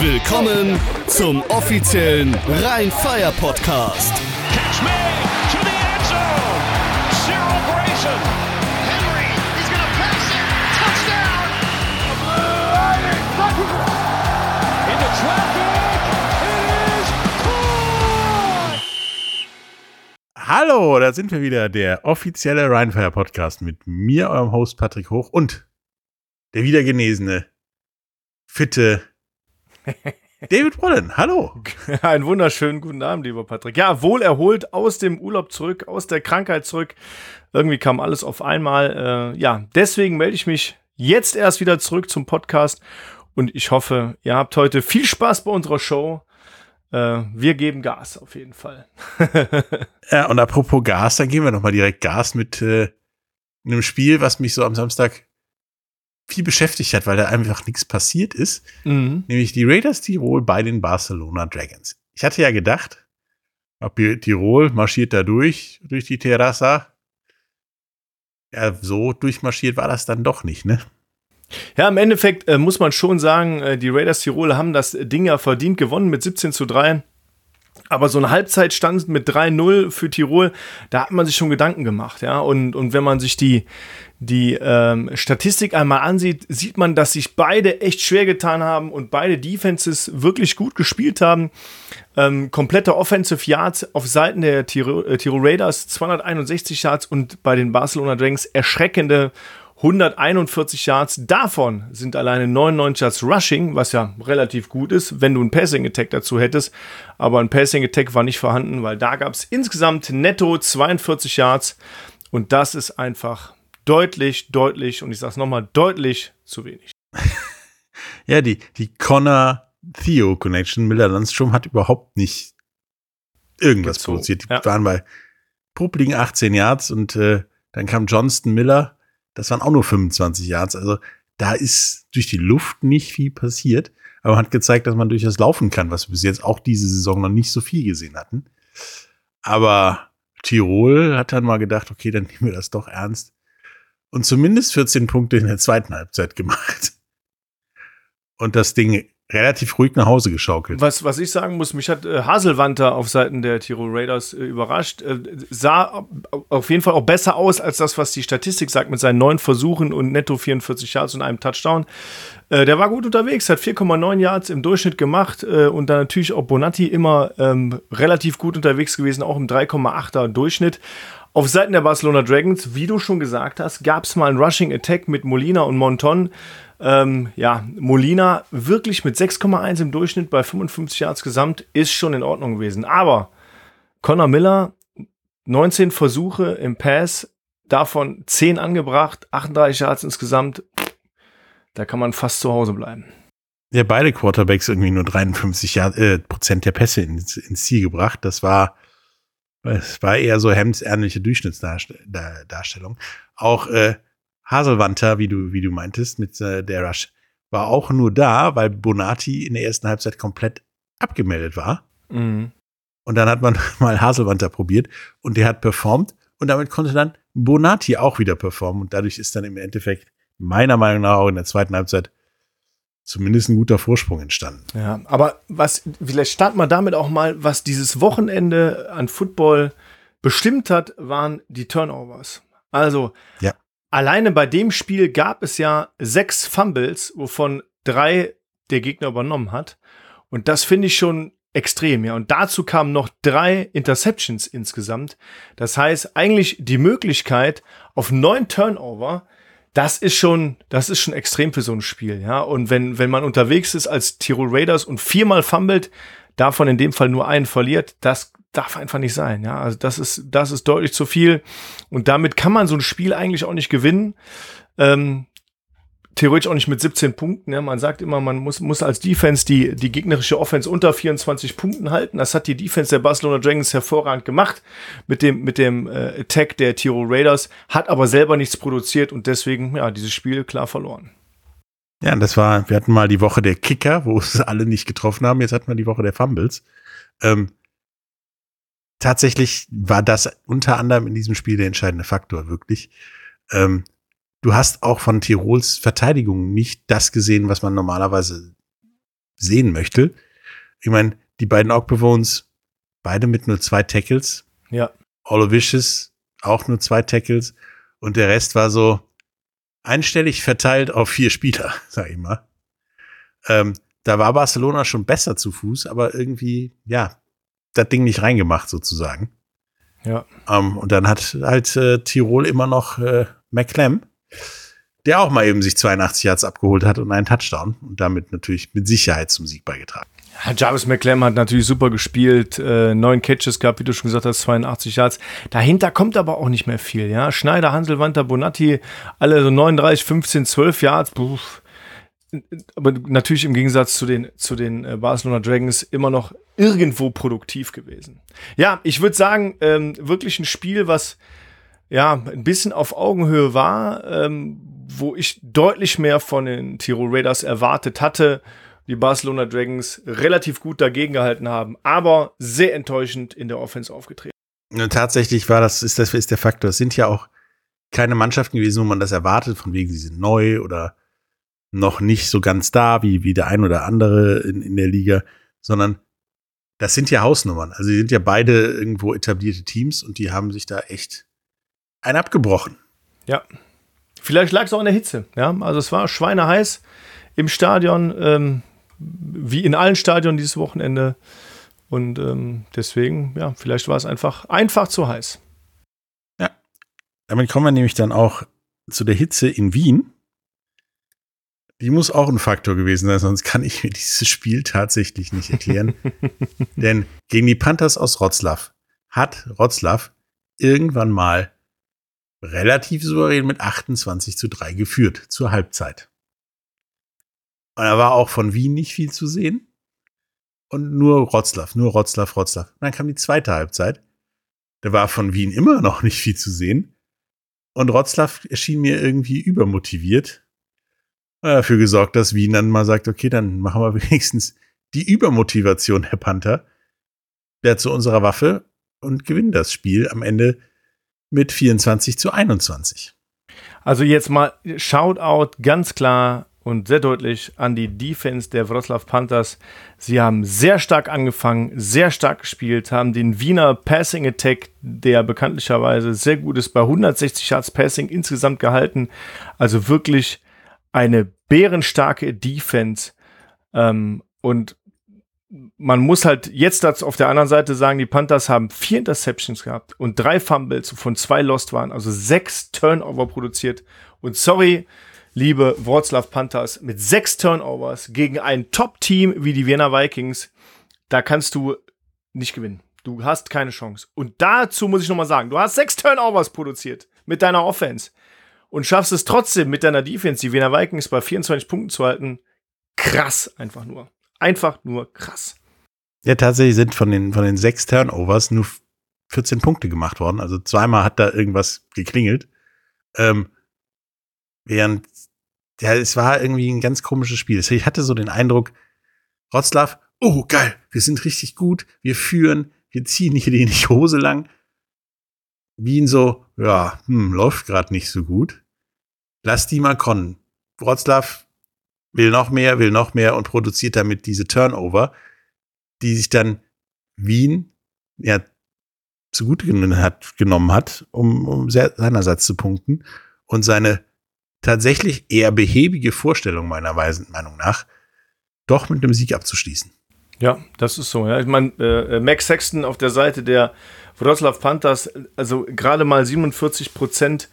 Willkommen zum offiziellen Rhein-Fire-Podcast. Catch me to the end zone. Cyril Grayson. Henry, he's gonna pass it. Touchdown. Into traffic. It is. Hallo, da sind wir wieder, der offizielle Rheinfire Podcast mit mir, eurem Host Patrick Hoch und der wiedergenesene, fitte David Brollen. Hallo. Einen wunderschönen guten Abend, lieber Patrick. Ja, wohl erholt aus dem Urlaub zurück, aus der Krankheit zurück. Irgendwie kam alles auf einmal. Äh, ja, deswegen melde ich mich jetzt erst wieder zurück zum Podcast und ich hoffe, ihr habt heute viel Spaß bei unserer Show. Äh, wir geben Gas auf jeden Fall. Ja, und apropos Gas, dann geben wir nochmal direkt Gas mit äh, einem Spiel, was mich so am Samstag viel beschäftigt hat, weil da einfach nichts passiert ist. Mhm. Nämlich die Raiders Tirol bei den Barcelona Dragons. Ich hatte ja gedacht, ob Tirol marschiert da durch, durch die Terrassa. Ja, so durchmarschiert war das dann doch nicht, ne? Ja, im Endeffekt äh, muss man schon sagen, äh, die Raiders Tirol haben das Ding ja verdient gewonnen mit 17 zu 3. Aber so ein Halbzeitstand mit 3-0 für Tirol, da hat man sich schon Gedanken gemacht, ja. Und, und wenn man sich die, die ähm, Statistik einmal ansieht, sieht man, dass sich beide echt schwer getan haben und beide Defenses wirklich gut gespielt haben. Ähm, komplette Offensive Yards auf Seiten der Tiro, äh, Tirol Raiders 261 Yards und bei den Barcelona Dragons erschreckende 141 Yards. Davon sind alleine 99 Yards Rushing, was ja relativ gut ist, wenn du einen Passing Attack dazu hättest. Aber ein Passing Attack war nicht vorhanden, weil da gab es insgesamt netto 42 Yards. Und das ist einfach deutlich, deutlich, und ich sage es nochmal, deutlich zu wenig. Ja, die, die Connor-Theo-Connection Miller-Landstrom hat überhaupt nicht irgendwas Gezogen, produziert. Die ja. waren bei publiken 18 Yards und äh, dann kam Johnston Miller, das waren auch nur 25 Yards. Also da ist durch die Luft nicht viel passiert, aber man hat gezeigt, dass man durchaus laufen kann, was wir bis jetzt auch diese Saison noch nicht so viel gesehen hatten. Aber Tirol hat dann mal gedacht, okay, dann nehmen wir das doch ernst. Und zumindest 14 Punkte in der zweiten Halbzeit gemacht. Und das Ding relativ ruhig nach Hause geschaukelt. Was, was ich sagen muss, mich hat äh, Haselwanter auf Seiten der Tirol Raiders äh, überrascht. Äh, sah auf jeden Fall auch besser aus als das, was die Statistik sagt, mit seinen neun Versuchen und netto 44 Yards und einem Touchdown. Äh, der war gut unterwegs, hat 4,9 Yards im Durchschnitt gemacht äh, und dann natürlich auch Bonatti immer ähm, relativ gut unterwegs gewesen, auch im 3,8er Durchschnitt. Auf Seiten der Barcelona Dragons, wie du schon gesagt hast, gab es mal einen Rushing Attack mit Molina und Monton. Ähm, ja, Molina wirklich mit 6,1 im Durchschnitt bei 55 Yards gesamt ist schon in Ordnung gewesen. Aber Connor Miller, 19 Versuche im Pass, davon 10 angebracht, 38 Yards insgesamt. Da kann man fast zu Hause bleiben. Ja, beide Quarterbacks irgendwie nur 53 Jahr, äh, Prozent der Pässe ins, ins Ziel gebracht. Das war, es war eher so hemdsärmliche Durchschnittsdarstellung. Auch äh, Haselwanter, wie du, wie du meintest, mit äh, der Rush, war auch nur da, weil Bonati in der ersten Halbzeit komplett abgemeldet war. Mhm. Und dann hat man mal Haselwanter probiert und der hat performt und damit konnte dann Bonati auch wieder performen und dadurch ist dann im Endeffekt meiner Meinung nach auch in der zweiten Halbzeit zumindest ein guter Vorsprung entstanden. Ja, aber was, vielleicht starten wir damit auch mal, was dieses Wochenende an Football bestimmt hat, waren die Turnovers. Also, Ja. alleine bei dem Spiel gab es ja sechs Fumbles, wovon drei der Gegner übernommen hat. Und das finde ich schon extrem, ja. Und dazu kamen noch drei Interceptions insgesamt. Das heißt, eigentlich die Möglichkeit auf neun Turnover, das ist schon, das ist schon extrem für so ein Spiel, ja. Und wenn, wenn man unterwegs ist als Tirol Raiders und viermal fummelt, davon in dem Fall nur einen verliert, das darf einfach nicht sein, ja. Also das ist, das ist deutlich zu viel. Und damit kann man so ein Spiel eigentlich auch nicht gewinnen. Ähm, theoretisch auch nicht mit 17 Punkten. Ja. Man sagt immer, man muss, muss als Defense die, die gegnerische Offense unter 24 Punkten halten. Das hat die Defense der Barcelona Dragons hervorragend gemacht mit dem, mit dem äh, Attack der Tirol Raiders, hat aber selber nichts produziert und deswegen, ja, dieses Spiel klar verloren. Ja, das war, wir hatten mal die Woche der Kicker, wo es alle nicht getroffen haben. Jetzt hatten wir die Woche der Fumbles. Ähm, tatsächlich war das unter anderem in diesem Spiel der entscheidende Faktor, wirklich. Ähm, du hast auch von Tirols Verteidigung nicht das gesehen, was man normalerweise sehen möchte. Ich meine, die beiden Ogbewohns, beide mit nur zwei Tackles. Ja. Olovicious auch nur zwei Tackles. Und der Rest war so einstellig verteilt auf vier Spieler, sag ich mal. Ähm, da war Barcelona schon besser zu Fuß, aber irgendwie, ja, das Ding nicht reingemacht sozusagen. Ja. Ähm, und dann hat halt äh, Tirol immer noch äh, McClem, der auch mal eben sich 82 Yards abgeholt hat und einen Touchdown und damit natürlich mit Sicherheit zum Sieg beigetragen. Ja, Jarvis McClem hat natürlich super gespielt, äh, neun Catches gehabt, wie du schon gesagt hast, 82 Yards. Dahinter kommt aber auch nicht mehr viel, ja. Schneider, Hansel, Wanter, Bonatti, alle so 39, 15, 12 Yards. Puh. Aber natürlich im Gegensatz zu den, zu den äh, Barcelona Dragons immer noch irgendwo produktiv gewesen. Ja, ich würde sagen, ähm, wirklich ein Spiel, was ja ein bisschen auf Augenhöhe war, ähm, wo ich deutlich mehr von den Tirol Raiders erwartet hatte die Barcelona Dragons relativ gut dagegen gehalten haben, aber sehr enttäuschend in der Offense aufgetreten. Und tatsächlich war das, ist das ist der Faktor. Es sind ja auch keine Mannschaften gewesen, wo man das erwartet, von wegen sie sind neu oder noch nicht so ganz da, wie, wie der ein oder andere in, in der Liga, sondern das sind ja Hausnummern. Also die sind ja beide irgendwo etablierte Teams und die haben sich da echt ein abgebrochen. Ja. Vielleicht lag es auch an der Hitze. Ja, also es war schweineheiß im Stadion. Ähm, wie in allen Stadien dieses Wochenende. Und ähm, deswegen, ja, vielleicht war es einfach, einfach zu heiß. Ja. Damit kommen wir nämlich dann auch zu der Hitze in Wien. Die muss auch ein Faktor gewesen sein, sonst kann ich mir dieses Spiel tatsächlich nicht erklären. Denn gegen die Panthers aus Rotzlaff hat Rotzlaff irgendwann mal relativ souverän mit 28 zu 3 geführt zur Halbzeit. Und da war auch von Wien nicht viel zu sehen. Und nur Rotzlaff, nur Rotzlaff, Rotzlaff. Und dann kam die zweite Halbzeit. Da war von Wien immer noch nicht viel zu sehen. Und Rotzlaff erschien mir irgendwie übermotiviert. Und dafür gesorgt, dass Wien dann mal sagt, okay, dann machen wir wenigstens die Übermotivation der Panther ja, zu unserer Waffe und gewinnen das Spiel am Ende mit 24 zu 21. Also jetzt mal Shoutout ganz klar und sehr deutlich an die Defense der Wroclaw Panthers. Sie haben sehr stark angefangen, sehr stark gespielt, haben den Wiener Passing Attack, der bekanntlicherweise sehr gut ist, bei 160 Yards Passing insgesamt gehalten. Also wirklich eine bärenstarke Defense. Ähm, und man muss halt jetzt dazu auf der anderen Seite sagen, die Panthers haben vier Interceptions gehabt und drei Fumbles, von zwei Lost waren, also sechs Turnover produziert. Und sorry, liebe Wroclaw Panthers, mit sechs Turnovers gegen ein Top-Team wie die Vienna Vikings, da kannst du nicht gewinnen. Du hast keine Chance. Und dazu muss ich nochmal sagen, du hast sechs Turnovers produziert mit deiner Offense und schaffst es trotzdem mit deiner Defense, die Vienna Vikings bei 24 Punkten zu halten. Krass, einfach nur. Einfach nur krass. Ja, tatsächlich sind von den, von den sechs Turnovers nur 14 Punkte gemacht worden. Also zweimal hat da irgendwas geklingelt. Ähm, während ja, es war irgendwie ein ganz komisches Spiel. Ich hatte so den Eindruck, Rotzlaff, oh geil, wir sind richtig gut, wir führen, wir ziehen hier die Hose lang. Wien so, ja, hm, läuft gerade nicht so gut. Lass die mal kommen. Wroclaw will noch mehr, will noch mehr und produziert damit diese Turnover, die sich dann Wien ja zugute genommen hat, um, um seinerseits zu punkten und seine tatsächlich eher behäbige Vorstellung meiner Meinung nach, doch mit einem Sieg abzuschließen. Ja, das ist so. Ja. Ich meine, äh, Max Sexton auf der Seite der Wroclaw Panthers, also gerade mal 47 Prozent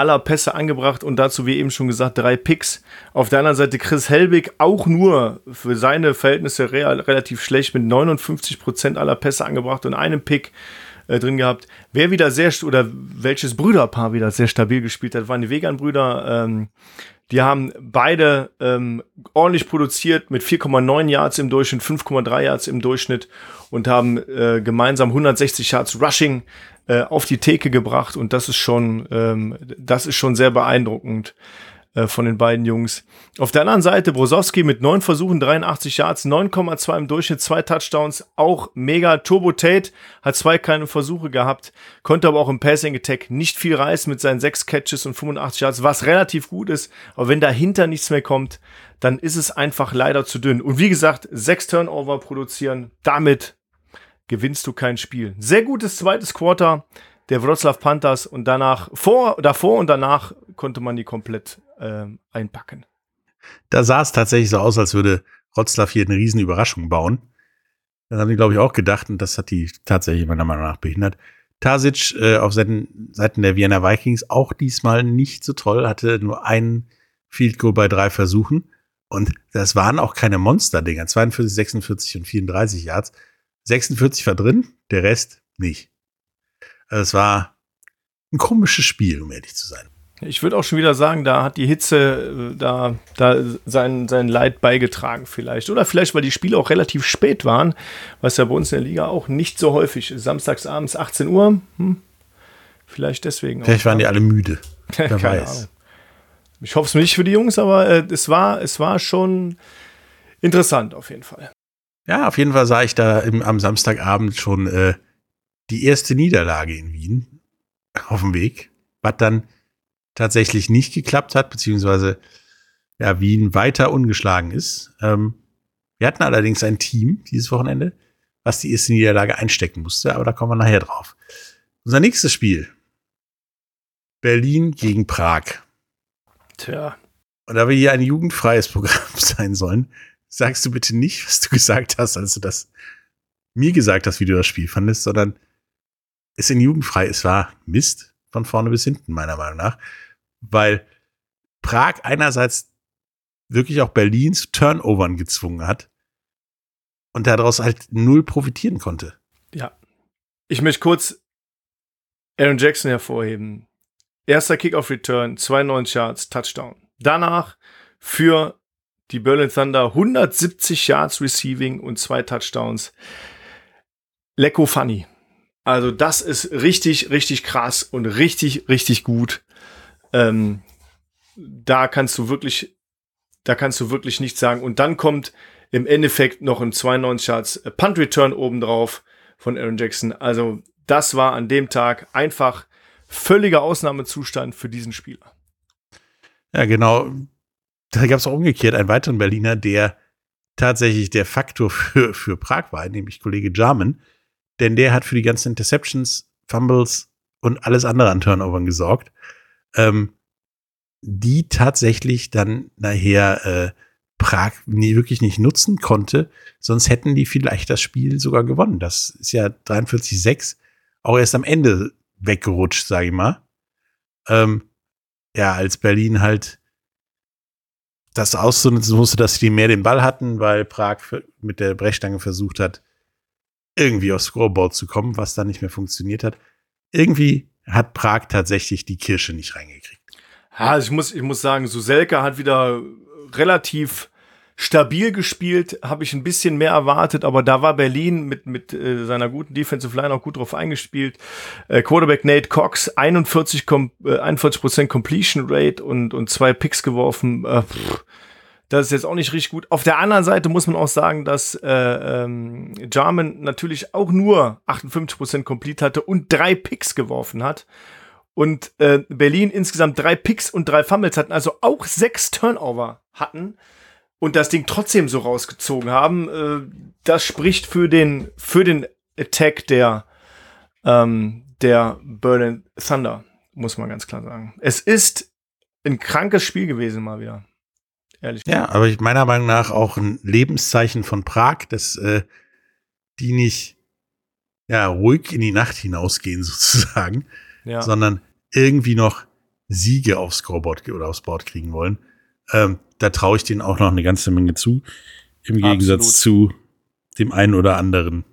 aller Pässe angebracht und dazu, wie eben schon gesagt, drei Picks. Auf der anderen Seite Chris Helbig auch nur für seine Verhältnisse real, relativ schlecht mit 59 Prozent aller Pässe angebracht und einem Pick äh, drin gehabt. Wer wieder sehr, oder welches Brüderpaar wieder sehr stabil gespielt hat, waren die Vegan-Brüder. Ähm, die haben beide ähm, ordentlich produziert mit 4,9 Yards im Durchschnitt, 5,3 Yards im Durchschnitt und haben äh, gemeinsam 160 Yards Rushing äh, auf die Theke gebracht und das ist schon, ähm, das ist schon sehr beeindruckend. Äh, von den beiden Jungs. Auf der anderen Seite Brosowski mit neun Versuchen, 83 Yards, 9,2 im Durchschnitt, zwei Touchdowns, auch mega. Turbo Tate hat zwei kleine Versuche gehabt, konnte aber auch im Passing Attack nicht viel reißen mit seinen sechs Catches und 85 Yards, was relativ gut ist. Aber wenn dahinter nichts mehr kommt, dann ist es einfach leider zu dünn. Und wie gesagt, sechs Turnover produzieren, damit gewinnst du kein Spiel. Sehr gutes zweites Quarter der Wroclaw Panthers und danach, vor, davor und danach konnte man die komplett äh, einpacken. Da sah es tatsächlich so aus, als würde Wroclaw hier eine riesen Überraschung bauen. Das haben die, glaube ich, auch gedacht und das hat die tatsächlich meiner Meinung nach behindert. Tasic äh, auf Seiten, Seiten der Vienna Vikings auch diesmal nicht so toll, hatte nur einen Field Goal bei drei Versuchen. Und das waren auch keine Monster-Dinger. 42, 46 und 34 Yards. 46 war drin, der Rest nicht. Also es war ein komisches Spiel, um ehrlich zu sein. Ich würde auch schon wieder sagen, da hat die Hitze äh, da, da sein, sein Leid beigetragen vielleicht. Oder vielleicht, weil die Spiele auch relativ spät waren, was ja bei uns in der Liga auch nicht so häufig ist. Samstags abends 18 Uhr, hm, vielleicht deswegen. Vielleicht waren die alle müde. Wer Keine weiß. Ahnung. Ich hoffe es nicht für die Jungs, aber äh, es, war, es war schon interessant auf jeden Fall. Ja, auf jeden Fall sah ich da im, am Samstagabend schon äh, die erste Niederlage in Wien auf dem Weg, was dann tatsächlich nicht geklappt hat, beziehungsweise ja, Wien weiter ungeschlagen ist. Ähm, wir hatten allerdings ein Team dieses Wochenende, was die erste Niederlage einstecken musste, aber da kommen wir nachher drauf. Unser nächstes Spiel. Berlin gegen Prag. Tja, Und da wir hier ein jugendfreies Programm sein sollen, sagst du bitte nicht, was du gesagt hast, als du das mir gesagt hast, wie du das Spiel fandest, sondern es in jugendfrei, es war Mist von vorne bis hinten, meiner Meinung nach, weil Prag einerseits wirklich auch Berlin zu Turnovern gezwungen hat und daraus halt null profitieren konnte. ja. Ich möchte kurz Aaron Jackson hervorheben. Erster Kickoff-Return, 92 Yards, Touchdown. Danach für die Berlin Thunder 170 Yards Receiving und zwei Touchdowns. Lecko funny. Also das ist richtig, richtig krass und richtig, richtig gut. Ähm, da kannst du wirklich, da kannst du wirklich nichts sagen. Und dann kommt im Endeffekt noch ein 92 Yards Punt Return obendrauf von Aaron Jackson. Also das war an dem Tag einfach völliger Ausnahmezustand für diesen Spieler. Ja, genau. Da gab es auch umgekehrt einen weiteren Berliner, der tatsächlich der Faktor für, für Prag war, nämlich Kollege Jarman. Denn der hat für die ganzen Interceptions, Fumbles und alles andere an Turnovern gesorgt, ähm, die tatsächlich dann nachher äh, Prag nie, wirklich nicht nutzen konnte. Sonst hätten die vielleicht das Spiel sogar gewonnen. Das ist ja 43-6 auch erst am Ende weggerutscht, sage ich mal. Ähm, ja, als Berlin halt das auszunutzen musste, dass die mehr den Ball hatten, weil Prag mit der Brechstange versucht hat, irgendwie aufs Scoreboard zu kommen, was dann nicht mehr funktioniert hat. Irgendwie hat Prag tatsächlich die Kirsche nicht reingekriegt. Ja, also ich muss, ich muss sagen, Suselka hat wieder relativ stabil gespielt, habe ich ein bisschen mehr erwartet, aber da war Berlin mit, mit äh, seiner guten Defensive Line auch gut drauf eingespielt. Äh, Quarterback Nate Cox, 41, kom äh, 41% Completion Rate und, und zwei Picks geworfen. Äh, pff, das ist jetzt auch nicht richtig gut. Auf der anderen Seite muss man auch sagen, dass äh, ähm, Jarman natürlich auch nur 58% Complete hatte und drei Picks geworfen hat. Und äh, Berlin insgesamt drei Picks und drei Fumbles hatten, also auch sechs Turnover hatten und das Ding trotzdem so rausgezogen haben. Äh, das spricht für den, für den Attack der, ähm, der Berlin Thunder, muss man ganz klar sagen. Es ist ein krankes Spiel gewesen mal wieder. Ehrlich Ja, aber ich meiner Meinung nach auch ein Lebenszeichen von Prag, dass äh, die nicht ja, ruhig in die Nacht hinausgehen sozusagen, ja. sondern irgendwie noch Siege aufs Scoreboard oder aufs Board kriegen wollen. Ähm, da traue ich denen auch noch eine ganze Menge zu. Im Gegensatz Absolut. zu dem einen oder anderen,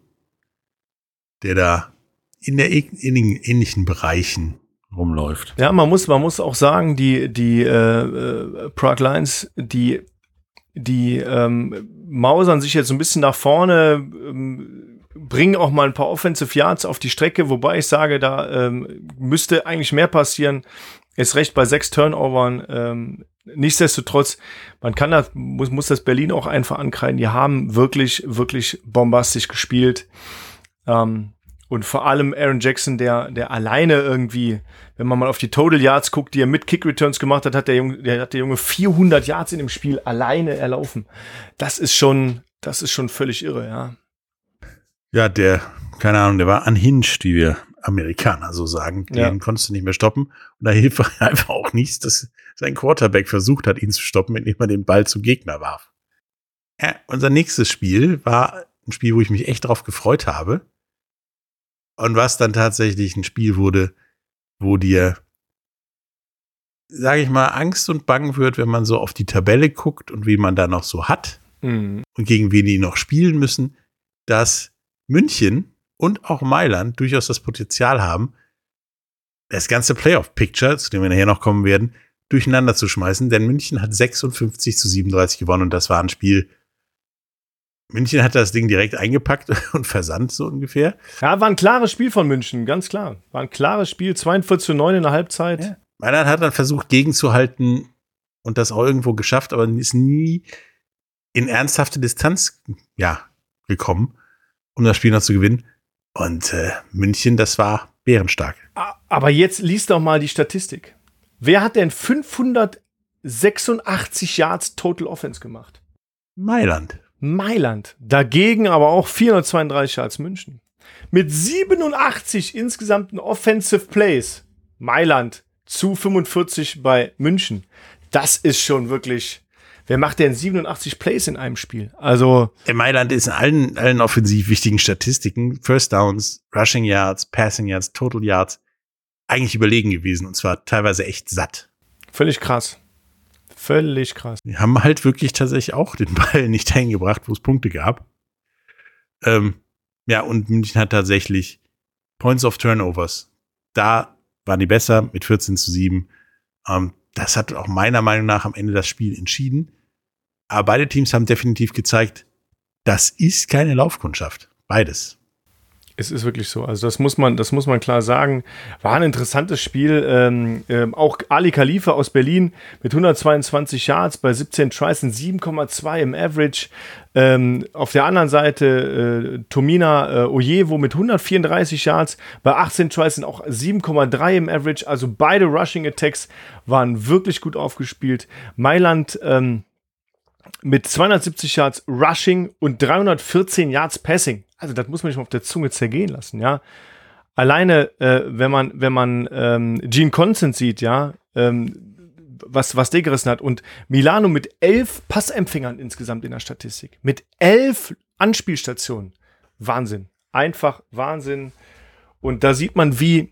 der da in der in den ähnlichen Bereichen rumläuft. Ja, man muss, man muss auch sagen, die, die äh, äh, Prague Lions, die, die ähm, mausern sich jetzt ein bisschen nach vorne, ähm, bringen auch mal ein paar Offensive Yards auf die Strecke, wobei ich sage, da ähm, müsste eigentlich mehr passieren. Ist recht bei sechs Turnovern. Ähm, nichtsdestotrotz, man kann das, muss, muss das Berlin auch einfach ankreiden. Die haben wirklich, wirklich bombastisch gespielt. Ähm, und vor allem Aaron Jackson, der, der alleine irgendwie, wenn man mal auf die Total Yards guckt, die er mit Kick Returns gemacht hat, hat der Junge, der hat der Junge 400 Yards in dem Spiel alleine erlaufen. Das ist schon, das ist schon völlig irre, ja. Ja, der, keine Ahnung, der war unhinged, wie wir Amerikaner so sagen. Den Ja. konntest du nicht mehr stoppen. Und da hilft einfach auch nichts, dass sein Quarterback versucht hat, ihn zu stoppen, indem er den Ball zum Gegner warf. Ja, unser nächstes Spiel war ein Spiel, wo ich mich echt drauf gefreut habe. Und was dann tatsächlich ein Spiel wurde, wo dir, sage ich mal, Angst und Bang wird, wenn man so auf die Tabelle guckt und wie man da noch so hat Mhm. und gegen wen die noch spielen müssen, dass München und auch Mailand durchaus das Potenzial haben, das ganze Playoff-Picture, zu dem wir nachher noch kommen werden, durcheinander zu schmeißen, denn München hat 56 zu 37 gewonnen und das war ein Spiel. München hat das Ding direkt eingepackt und versandt, so ungefähr. Ja, war ein klares Spiel von München, ganz klar. War ein klares Spiel, 42 zu 9 in der Halbzeit. Ja. Mailand hat dann versucht, gegenzuhalten und das auch irgendwo geschafft, aber ist nie in ernsthafte Distanz ja, gekommen, um das Spiel noch zu gewinnen. Und äh, München, das war bärenstark. Aber jetzt liest doch mal die Statistik. Wer hat denn 586 Yards Total Offense gemacht? Mailand. Mailand. Dagegen aber auch 432 Yards München. Mit 87 insgesamten Offensive Plays. Mailand zu 45 bei München. Das ist schon wirklich. Wer macht denn 87 Plays in einem Spiel? Also, Äh, Mailand ist in allen, allen offensiv wichtigen Statistiken, First Downs, Rushing Yards, Passing Yards, Total Yards, eigentlich überlegen gewesen und zwar teilweise echt satt. völlig krass. Völlig krass. Die haben halt wirklich tatsächlich auch den Ball nicht dahin gebracht, wo es Punkte gab. Ähm, ja, und München hat tatsächlich Points of Turnovers. Da waren die besser mit 14 zu 7. Ähm, das hat auch meiner Meinung nach am Ende das Spiel entschieden. Aber beide Teams haben definitiv gezeigt, das ist keine Laufkundschaft. Beides. Es ist wirklich so. Also das muss man, das muss man klar sagen. War ein interessantes Spiel. Ähm, ähm, auch Ali Khalifa aus Berlin mit 122 Yards bei 17 Tries und 7,2 im Average. Ähm, auf der anderen Seite äh, Tomina äh, Ojewo mit 134 Yards bei 18 Tries und auch 7,3 im Average. Also beide Rushing Attacks waren wirklich gut aufgespielt. Mailand ähm, mit 270 Yards Rushing und 314 Yards Passing. Also das muss man sich mal auf der Zunge zergehen lassen, ja. Alleine, äh, wenn man, wenn man ähm, Gene Constant sieht, ja, ähm, was, was der gerissen hat. Und Milano mit elf Passempfängern insgesamt in der Statistik. Mit elf Anspielstationen. Wahnsinn. Einfach Wahnsinn. Und da sieht man, wie,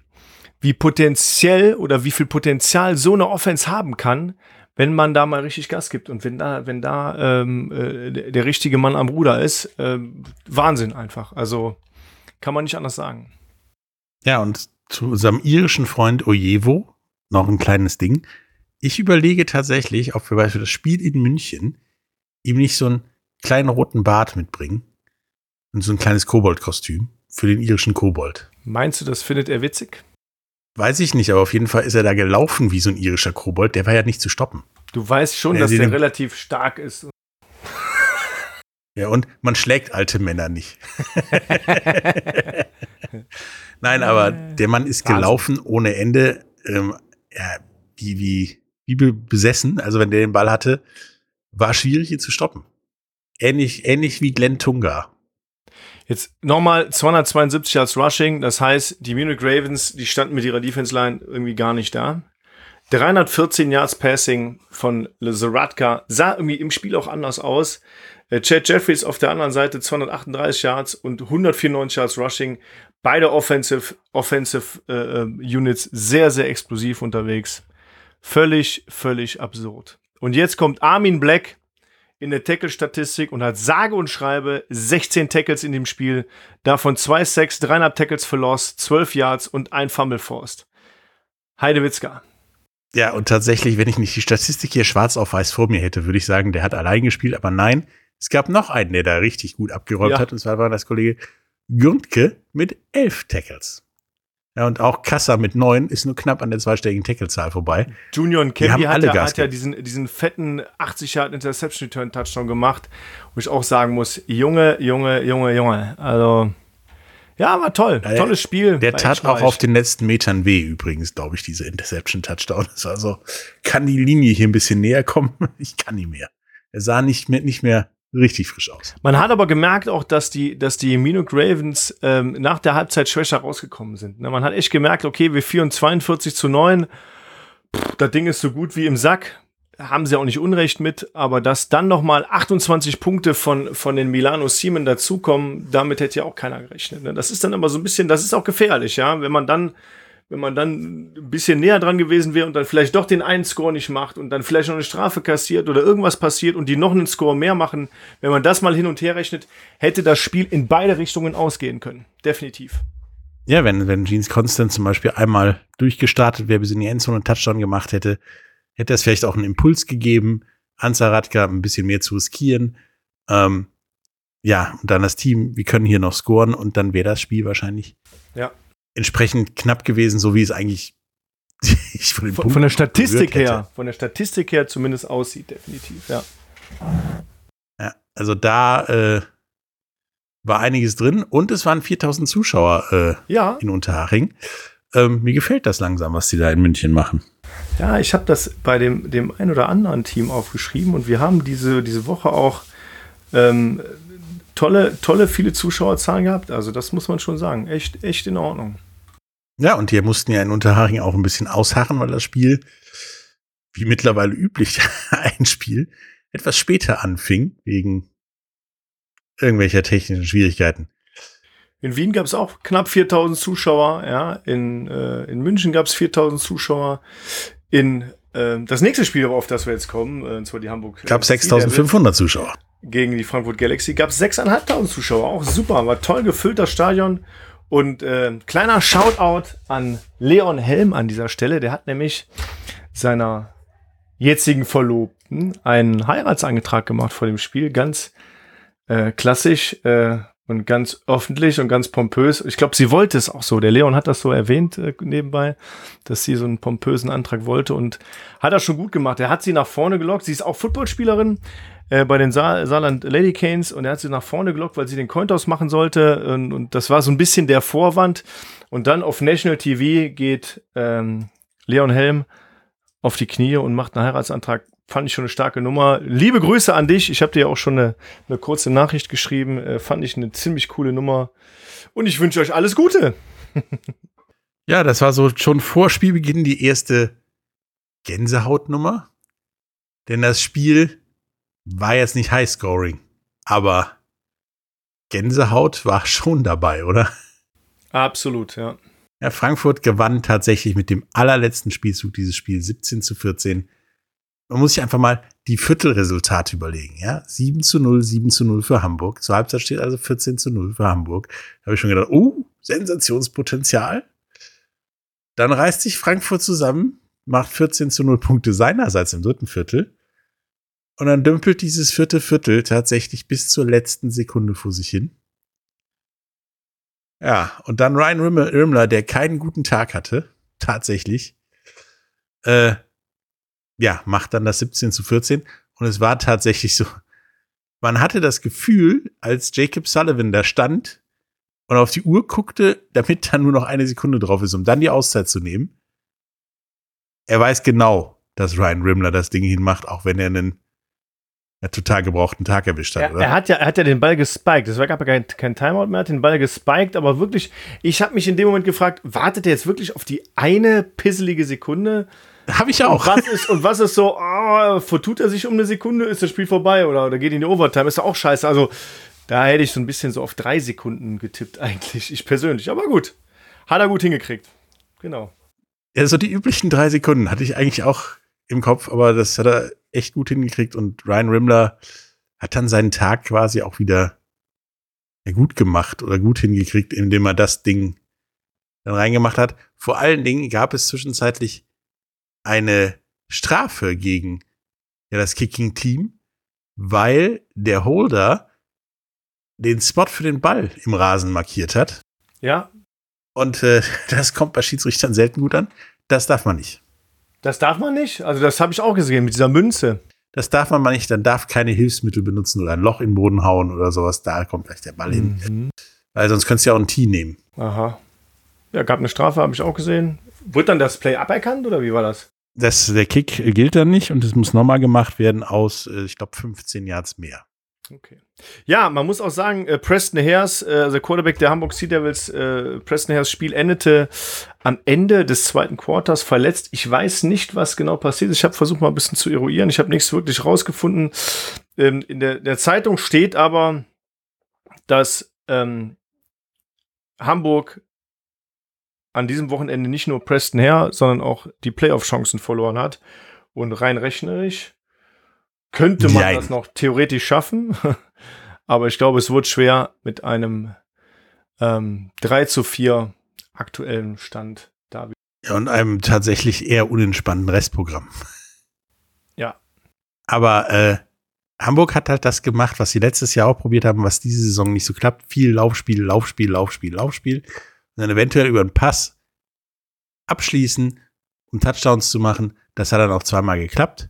wie potenziell oder wie viel Potenzial so eine Offense haben kann, wenn man da mal richtig Gas gibt und wenn da, wenn da ähm, äh, der, der richtige Mann am Ruder ist, ähm, Wahnsinn einfach. Also kann man nicht anders sagen. Ja, und zu unserem irischen Freund Ojevo noch ein kleines Ding. Ich überlege tatsächlich, ob wir für das Spiel in München ihm nicht so einen kleinen roten Bart mitbringen und so ein kleines Kobold-Kostüm für den irischen Kobold. Meinst du, das findet er witzig? Weiß ich nicht, aber auf jeden Fall ist er da gelaufen wie so ein irischer Kobold. Der war ja nicht zu stoppen. Du weißt schon, dass der relativ stark ist. Ja, und man schlägt alte Männer nicht. Nein, aber der Mann ist Wahnsinn. gelaufen ohne Ende. Ähm, ja, wie, wie, wie be- besessen. Also, wenn der den Ball hatte, war schwierig, ihn zu stoppen. Ähnlich, ähnlich wie Glenn Tunga. Jetzt nochmal 272 Yards Rushing, das heißt, die Munich Ravens, die standen mit ihrer Defense Line irgendwie gar nicht da. 314 Yards Passing von Zaratka sah irgendwie im Spiel auch anders aus. Äh, Chad Jeffries auf der anderen Seite 238 Yards und 194 Yards Rushing. Beide Offensive, Offensive äh, äh, Units sehr, sehr explosiv unterwegs. Völlig, völlig absurd. Und jetzt kommt Armin Black in der Tackle-Statistik und hat sage und schreibe 16 Tackles in dem Spiel, davon 2 Sacks, 3,5 Tackles für Loss, 12 Yards und ein Fumble Forced. Heidewitzka. Ja, und tatsächlich, wenn ich nicht die Statistik hier schwarz auf weiß vor mir hätte, würde ich sagen, der hat allein gespielt, aber nein, es gab noch einen, der da richtig gut abgeräumt Ja. hat, und zwar war das Kollege Gürntke mit elf Tackles. Ja, und auch Kassa mit neun ist nur knapp an der zweistelligen Tacklezahl vorbei. Junior und Kemby hat, alle ja, hat ja diesen, diesen fetten 80 Yard Interception Return Touchdown gemacht, wo ich auch sagen muss, Junge, Junge, Junge, Junge. Also ja, war toll, Ja, tolles Spiel. Der tat auch auf den letzten Metern weh, übrigens, glaube ich, diese Interception-Touchdown. Also kann die Linie hier ein bisschen näher kommen? Ich kann nicht mehr. Er sah nicht mehr, nicht mehr richtig frisch aus. Man hat aber gemerkt auch, dass die, dass die Minuk Ravens ähm, nach der Halbzeit schwächer rausgekommen sind. Ne, Man hat echt gemerkt, okay, wir führen 42 zu 9. Pff, das Ding ist so gut wie im Sack. Haben sie auch nicht Unrecht mit, aber dass dann nochmal 28 Punkte von, von den Milano Siemen dazukommen, damit hätte ja auch keiner gerechnet. Ne? Das ist dann immer so ein bisschen, das ist auch gefährlich, ja. Wenn man dann, wenn man dann ein bisschen näher dran gewesen wäre und dann vielleicht doch den einen Score nicht macht und dann vielleicht noch eine Strafe kassiert oder irgendwas passiert und die noch einen Score mehr machen, wenn man das mal hin und her rechnet, hätte das Spiel in beide Richtungen ausgehen können. Definitiv. Ja, wenn, wenn Jeans Constant zum Beispiel einmal durchgestartet wäre, bis in die Endzone einen Touchdown gemacht hätte, hätte es vielleicht auch einen Impuls gegeben, Anzaradka ein bisschen mehr zu riskieren. Ähm, ja, und dann das Team, wir können hier noch scoren und dann wäre das Spiel wahrscheinlich Ja. Entsprechend knapp gewesen, so wie es eigentlich ich von, Von, von der Statistik her, von der Statistik her zumindest aussieht, definitiv, ja. Ja, also da äh, war einiges drin und es waren 4000 Zuschauer äh, Ja, in Unterhaching. Ähm, mir gefällt das langsam, was die da in München machen. Ja, ich habe das bei dem, dem ein oder anderen Team aufgeschrieben und wir haben diese, diese Woche auch ähm, tolle, tolle, viele Zuschauerzahlen gehabt. Also das muss man schon sagen. Echt, echt in Ordnung. Ja, und die mussten ja in Unterhaching auch ein bisschen ausharren, weil das Spiel, wie mittlerweile üblich, ein Spiel etwas später anfing, wegen irgendwelcher technischen Schwierigkeiten. In Wien gab es auch knapp 4000 Zuschauer. Ja, in, äh, in München gab es 4000 Zuschauer. In äh, das nächste Spiel, auf das wir jetzt kommen, äh, und zwar die Hamburg. Gab Sea 6500 Zuschauer. Gegen die Frankfurt Galaxy gab es 6.500 Zuschauer. Auch super, war toll gefüllter Stadion. Und äh, kleiner Shoutout an Leon Helm an dieser Stelle. Der hat nämlich seiner jetzigen Verlobten einen Heiratsangetrag gemacht vor dem Spiel. Ganz äh, klassisch äh, und ganz öffentlich und ganz pompös. Ich glaube, sie wollte es auch so. Der Leon hat das so erwähnt äh, nebenbei, dass sie so einen pompösen Antrag wollte und hat das schon gut gemacht. Er hat sie nach vorne gelockt. Sie ist auch Footballspielerin äh, bei den Sa Saarland Lady Canes und er hat sie nach vorne gelockt, weil sie den Cointoss machen sollte und, und das war so ein bisschen der Vorwand. Und dann auf National TV geht ähm, Leon Helm auf die Knie und macht einen Heiratsantrag. Fand ich schon eine starke Nummer. Liebe Grüße an dich. Ich habe dir ja auch schon eine, eine kurze Nachricht geschrieben. Äh, fand ich eine ziemlich coole Nummer. Und ich wünsche euch alles Gute. Ja, das war so schon vor Spielbeginn die erste Gänsehautnummer. Denn das Spiel war jetzt nicht Highscoring, aber Gänsehaut war schon dabei, oder? Absolut, ja. Ja, Frankfurt gewann tatsächlich mit dem allerletzten Spielzug dieses Spiel 17 zu 14. Man muss sich einfach mal die Viertelresultate überlegen, ja. 7 zu 0, 7 zu 0 für Hamburg. Zur Halbzeit steht also 14 zu 0 für Hamburg. Da habe ich schon gedacht, oh, Sensationspotenzial. Dann reißt sich Frankfurt zusammen, macht 14 zu 0 Punkte seinerseits im dritten Viertel. Und dann dümpelt dieses vierte Viertel tatsächlich bis zur letzten Sekunde vor sich hin. Ja, und dann Ryan Rimmler, der keinen guten Tag hatte, tatsächlich, äh, ja, macht dann das 17 zu 14. Und es war tatsächlich so, man hatte das Gefühl, als Jacob Sullivan da stand und auf die Uhr guckte, damit dann nur noch eine Sekunde drauf ist, um dann die Auszeit zu nehmen. Er weiß genau, dass Ryan Rimmler das Ding hinmacht, auch wenn er einen ja, total gebrauchten Tag erwischt hat, Er, oder? er, hat ja, er hat ja den Ball gespiked. Es gab ja kein, kein Timeout mehr, hat den Ball gespiked, aber wirklich, ich habe mich in dem Moment gefragt, wartet er jetzt wirklich auf die eine pisselige Sekunde? Habe ich Und auch. was ist, und was ist so, oh, vertut er sich um eine Sekunde, ist das Spiel vorbei oder, oder geht in die Overtime? Ist ja auch scheiße. Also, da hätte ich so ein bisschen so auf drei Sekunden getippt, eigentlich, ich persönlich. Aber gut. Hat er gut hingekriegt. Genau. Ja, so die üblichen drei Sekunden hatte ich eigentlich auch im Kopf, aber das hat er echt gut hingekriegt und Ryan Rimmler hat dann seinen Tag quasi auch wieder gut gemacht oder gut hingekriegt, indem er das Ding dann reingemacht hat. Vor allen Dingen gab es zwischenzeitlich eine Strafe gegen ja, das Kicking-Team, weil der Holder den Spot für den Ball im Rasen markiert hat. Ja, Und äh, das kommt bei Schiedsrichtern selten gut an. Das darf man nicht. Das darf man nicht? Also das habe ich auch gesehen mit dieser Münze. Das darf man mal nicht. Dann darf keine Hilfsmittel benutzen oder ein Loch in den Boden hauen oder sowas. Da kommt gleich der Ball hin. Mhm. Weil sonst könntest du ja auch ein Tee nehmen. Aha. Ja, gab eine Strafe, habe ich auch gesehen. Wurde dann das Play aberkannt oder wie war das? Das, der Kick gilt dann nicht und es muss nochmal gemacht werden aus, äh, ich glaube, 15 Yards mehr. Okay. Ja, man muss auch sagen, äh, Preston Hares, äh, also Quarterback der Hamburg Sea Devils, äh, Preston Hares Spiel endete am Ende des zweiten Quarters verletzt. Ich weiß nicht, was genau passiert ist. Ich habe versucht mal ein bisschen zu eruieren. Ich habe nichts wirklich rausgefunden. Ähm, in der, der Zeitung steht aber, dass ähm, Hamburg an diesem Wochenende nicht nur Preston Hare, sondern auch die Playoff-Chancen verloren hat. Und rein rechnerisch könnte man Nein. das noch theoretisch schaffen. Aber ich glaube, es wird schwer mit einem ähm, 3 zu 4 aktuellen Stand da. Ja, und einem tatsächlich eher unentspannten Restprogramm. Ja. Aber äh, Hamburg hat halt das gemacht, was sie letztes Jahr auch probiert haben, was diese Saison nicht so klappt. Viel Laufspiel, Laufspiel, Laufspiel, Laufspiel. Und dann eventuell über einen Pass abschließen, um Touchdowns zu machen. Das hat dann auch zweimal geklappt.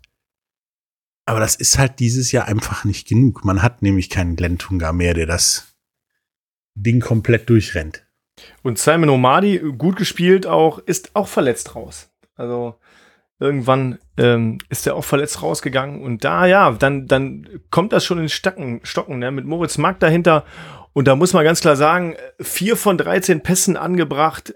Aber das ist halt dieses Jahr einfach nicht genug. Man hat nämlich keinen Glenn Tunga mehr, der das Ding komplett durchrennt. Und Simon Omadi, gut gespielt auch, ist auch verletzt raus. Also irgendwann ähm, ist er auch verletzt rausgegangen. Und da, ja, dann, dann kommt das schon in Stocken, Stocken ne? mit Moritz Mark dahinter. Und da muss man ganz klar sagen, vier von 13 Pässen angebracht,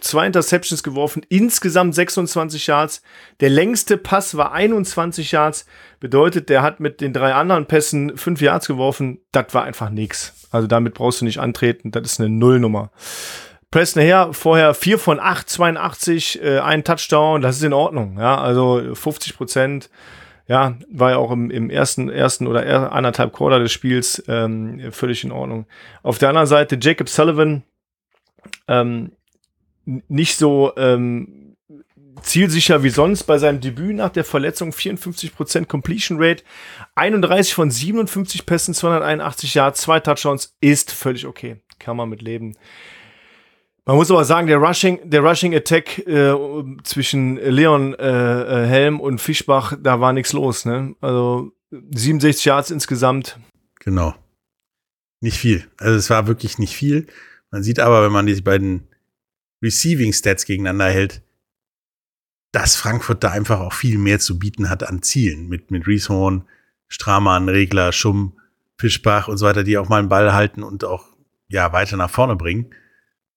zwei Interceptions geworfen, insgesamt 26 Yards. Der längste Pass war 21 Yards. Bedeutet, der hat mit den drei anderen Pässen fünf Yards geworfen. Das war einfach nix. Also damit brauchst du nicht antreten. Das ist eine Nullnummer. Preston her, vorher 4 von 8, 82, äh, ein Touchdown, das ist in Ordnung. Ja, also 50 Prozent. Ja, war ja auch im, im ersten, ersten oder er- anderthalb Quarter des Spiels ähm, völlig in Ordnung. Auf der anderen Seite Jacob Sullivan, ähm, nicht so ähm, zielsicher wie sonst bei seinem Debüt nach der Verletzung, 54% Completion Rate, 31 von 57 Pässen, 281 Yards, zwei Touchdowns, ist völlig okay. Kann man mit leben. Man muss aber sagen, der Rushing, der Rushing Attack äh, zwischen Leon äh, äh, Helm und Fischbach, da war nichts los. Ne? Also 67 Yards insgesamt. Genau. Nicht viel. Also es war wirklich nicht viel. Man sieht aber, wenn man die beiden Receiving Stats gegeneinander hält, dass Frankfurt da einfach auch viel mehr zu bieten hat an Zielen. Mit, mit Rieshorn, Stramann, Regler, Schumm, Fischbach und so weiter, die auch mal einen Ball halten und auch ja weiter nach vorne bringen.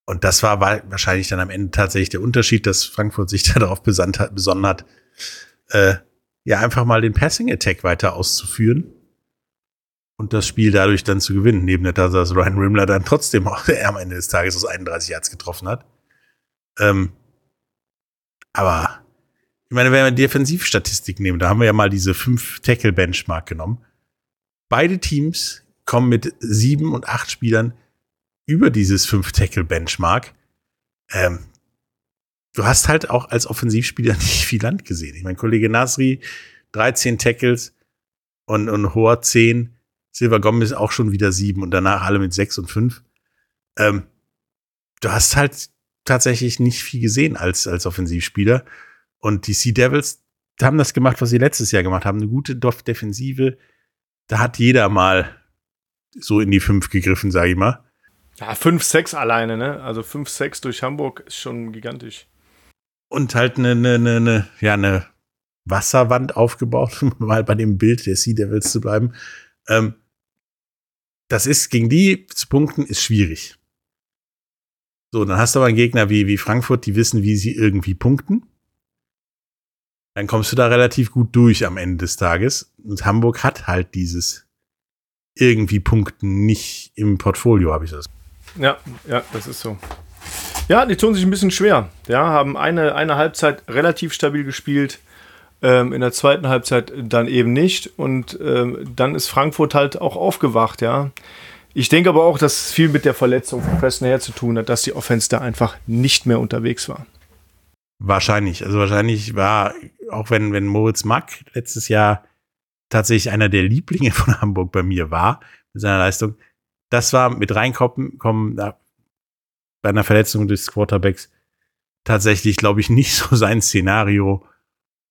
Und das war wa- wahrscheinlich dann am Ende tatsächlich der Unterschied, dass Frankfurt sich da darauf besandt hat, besonnen hat, äh, ja, einfach mal den Passing Attack weiter auszuführen und das Spiel dadurch dann zu gewinnen. Neben der Tatsache, dass Ryan Rimler dann trotzdem auch am Ende des Tages aus 31 Yards getroffen hat. Ähm, aber ich meine, wenn wir Defensivstatistik nehmen, da haben wir ja mal diese 5-Tackle-Benchmark genommen. Beide Teams kommen mit sieben und acht Spielern über dieses 5-Tackle-Benchmark. Ähm, du hast halt auch als Offensivspieler nicht viel Land gesehen. Ich meine, Kollege Nasri, 13 Tackles und, und Hoher 10. Silver Gomez auch schon wieder sieben und danach alle mit sechs und fünf. Ähm, du hast halt tatsächlich nicht viel gesehen als, als Offensivspieler. Und die Sea Devils haben das gemacht, was sie letztes Jahr gemacht haben. Eine gute Defensive. Da hat jeder mal so in die fünf gegriffen, sage ich mal. Ja, 5-6 alleine, ne? Also 5-6 durch Hamburg ist schon gigantisch. Und halt eine, eine, eine, eine, ja, eine Wasserwand aufgebaut, um mal bei dem Bild der Sea Devils zu bleiben. Ähm, das ist, gegen die zu punkten, ist schwierig. So, dann hast du aber einen Gegner wie, wie Frankfurt, die wissen, wie sie irgendwie punkten. Dann kommst du da relativ gut durch am Ende des Tages. Und Hamburg hat halt dieses irgendwie Punkten nicht im Portfolio, habe ich das. Ja, ja, das ist so. Ja, die tun sich ein bisschen schwer. Ja, haben eine, eine Halbzeit relativ stabil gespielt, ähm, in der zweiten Halbzeit dann eben nicht. Und ähm, dann ist Frankfurt halt auch aufgewacht, ja. Ich denke aber auch, dass es viel mit der Verletzung von Preston her zu tun hat, dass die Offense da einfach nicht mehr unterwegs war. Wahrscheinlich. Also wahrscheinlich war, auch wenn, wenn Moritz Mack letztes Jahr tatsächlich einer der Lieblinge von Hamburg bei mir war, mit seiner Leistung, das war mit reinkommen, kommen, da, bei einer Verletzung des Quarterbacks tatsächlich, glaube ich, nicht so sein Szenario,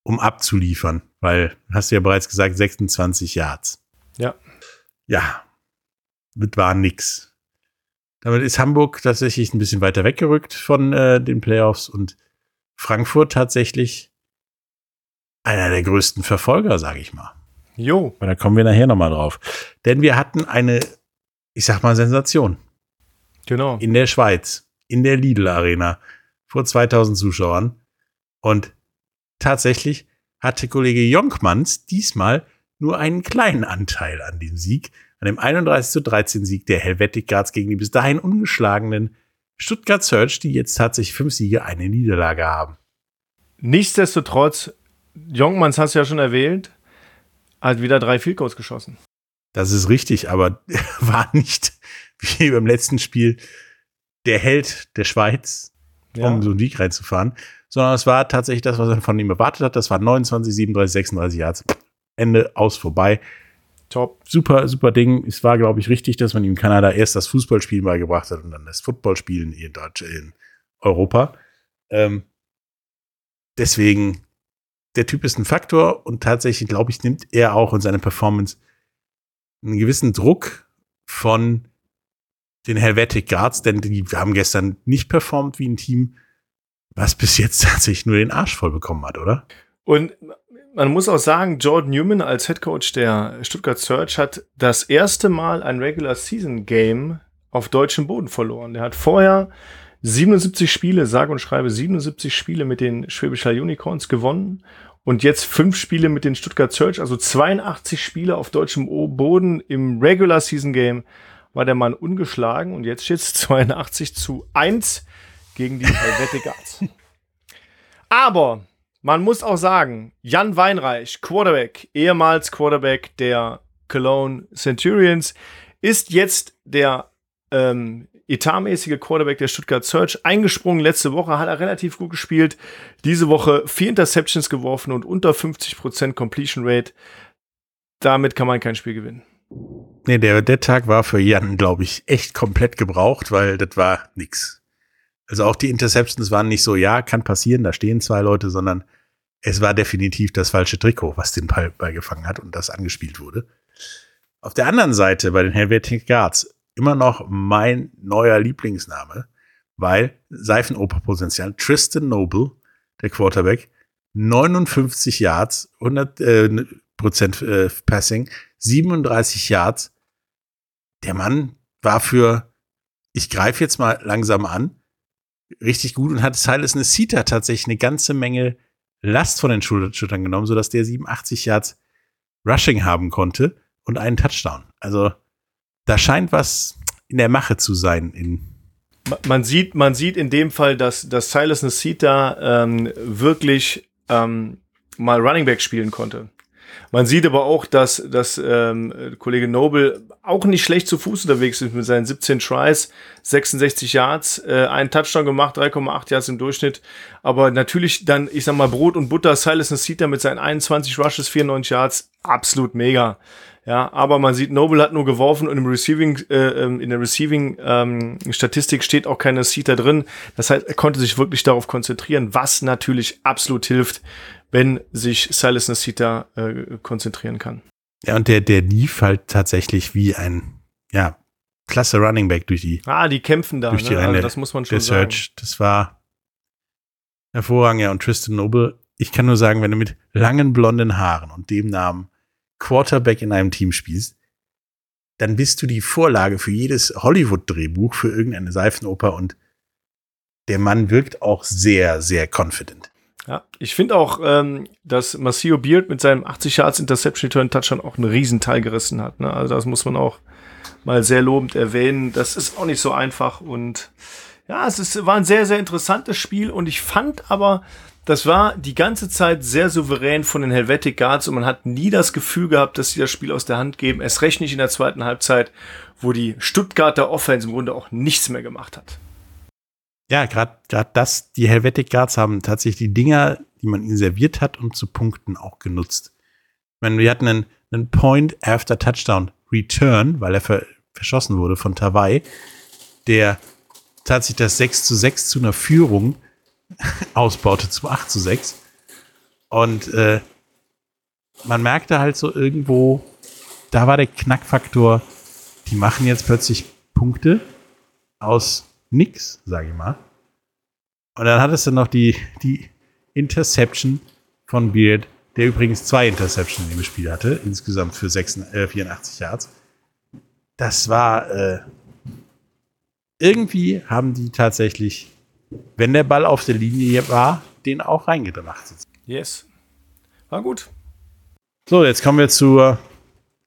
um abzuliefern, weil, hast du ja bereits gesagt, 26 Yards. Ja. Ja, das war nix. Damit ist Hamburg tatsächlich ein bisschen weiter weggerückt von äh, den Playoffs und Frankfurt tatsächlich einer der größten Verfolger, sage ich mal. Jo. Aber da kommen wir nachher nochmal drauf. Denn wir hatten eine, ich sag mal, Sensation Genau. in der Schweiz, in der Lidl Arena, vor 2000 Zuschauern. Und tatsächlich hatte Kollege Jonkmanns diesmal nur einen kleinen Anteil an dem Sieg, an dem 31 zu 13 Sieg der Helvetic Guards gegen die bis dahin ungeschlagenen Stuttgart Search, die jetzt tatsächlich fünf Siege, eine Niederlage haben. Nichtsdestotrotz, Jongmans hast du ja schon erwähnt, hat wieder drei Field Goals geschossen. Das ist richtig, aber er war nicht wie beim letzten Spiel der Held der Schweiz, Ja. um so einen Sieg reinzufahren, sondern es war tatsächlich das, was er von ihm erwartet hat. Das war 29, 37, 36 Yards. Ende aus vorbei. Top. Super, super Ding. Es war, glaube ich, richtig, dass man ihm in Kanada erst das Fußballspielen beigebracht hat und dann das Footballspielen in, Europa. Ähm, deswegen, der Typ ist ein Faktor und tatsächlich, glaube ich, nimmt er auch in seiner Performance einen gewissen Druck von den Helvetic Guards, denn die haben gestern nicht performt wie ein Team, was bis jetzt tatsächlich nur den Arsch voll bekommen hat, oder? Und man muss auch sagen, Jordan Newman als Head Coach der Stuttgart Search hat das erste Mal ein Regular Season Game auf deutschem Boden verloren. Der hat vorher 77 Spiele, sage und schreibe 77 Spiele mit den Schwäbischer Unicorns gewonnen und jetzt fünf Spiele mit den Stuttgart Search, also 82 Spiele auf deutschem Boden im Regular Season Game war der Mann ungeschlagen und jetzt steht es 82 zu 1 gegen die Helvetic Guards. Aber man muss auch sagen, Jan Weinreich, Quarterback, ehemals Quarterback der Cologne Centurions, ist jetzt der ähm, etatmäßige Quarterback der Stuttgart Search. Eingesprungen letzte Woche, hat er relativ gut gespielt. Diese Woche vier Interceptions geworfen und unter 50% Completion Rate. Damit kann man kein Spiel gewinnen. Nee, der, der Tag war für Jan, glaube ich, echt komplett gebraucht, weil das war nix. Also auch die Interceptions waren nicht so, ja, kann passieren, da stehen zwei Leute, sondern es war definitiv das falsche Trikot, was den Ball beigefangen hat und das angespielt wurde. Auf der anderen Seite bei den Helvetic Guards immer noch mein neuer Lieblingsname, weil Seifenoperpotenzial Tristan Noble, der Quarterback, 59 Yards, 100 äh, Prozent äh, Passing, 37 Yards. Der Mann war für, ich greife jetzt mal langsam an, richtig gut und hat Silas Nesita tatsächlich eine ganze Menge Last von den Schul- Schultern genommen, sodass der 87 Yards Rushing haben konnte und einen Touchdown. Also da scheint was in der Mache zu sein. In, Ma- Man sieht, man sieht in dem Fall, dass, dass Silas Nasita ähm, wirklich ähm, mal Running Back spielen konnte. Man sieht aber auch, dass, dass ähm, Kollege Noble auch nicht schlecht zu Fuß unterwegs ist mit seinen 17 Tries, 66 Yards, äh, einen Touchdown gemacht, 3,8 Yards im Durchschnitt. Aber natürlich dann, ich sag mal, Brot und Butter, Silas Nasita mit seinen 21 Rushes, 94 Yards, absolut mega. Ja, aber man sieht, Noble hat nur geworfen und im Receiving, äh, ähm, in der Receiving ähm, steht auch keine Seater drin. Das heißt, er konnte sich wirklich darauf konzentrieren, was natürlich absolut hilft, wenn sich Silas Nasita äh, konzentrieren kann. ja, und der, der lief halt tatsächlich wie ein, ja, klasse Running Back durch die, Ah, die kämpfen da, durch die ne? Reihen also das muss man schon der sagen. Search. Das war hervorragend. Ja, und Tristan Noble, ich kann nur sagen, wenn du mit langen blonden Haaren und dem Namen Quarterback in einem Team spielst, dann bist du die Vorlage für jedes Hollywood-Drehbuch, für irgendeine Seifenoper und der Mann wirkt auch sehr, sehr confident. Ja, ich finde auch, ähm, dass Marcio Beard mit seinem 80 Yards Interception Return Touchdown auch einen Riesenteil gerissen hat. Ne? Also das muss man auch mal sehr lobend erwähnen. Das ist auch nicht so einfach und ja, es ist, war ein sehr, sehr interessantes Spiel und ich fand aber, das war die ganze Zeit sehr souverän von den Helvetic Guards und man hat nie das Gefühl gehabt, dass sie das Spiel aus der Hand geben. Es recht nicht in der zweiten Halbzeit, wo die Stuttgarter Offense im Grunde auch nichts mehr gemacht hat. Ja, gerade das, die Helvetic Guards haben tatsächlich die Dinger, die man ihnen serviert hat und zu Punkten auch genutzt. Ich meine, wir hatten einen, einen Point after Touchdown Return, weil er ver, verschossen wurde von Tawai, der tat sich das 6 zu 6 zu einer Führung ausbaute zu 8 zu 6. Und äh, man merkte halt so irgendwo, da war der Knackfaktor, die machen jetzt plötzlich Punkte aus nix, sage ich mal. Und dann hattest du noch die, die Interception von Beard, der übrigens zwei Interceptions in dem Spiel hatte, insgesamt für 86, äh, 84 Yards. Das war äh, irgendwie haben die tatsächlich, wenn der Ball auf der Linie war, den auch reingebracht. Yes. War gut. So, jetzt kommen wir zur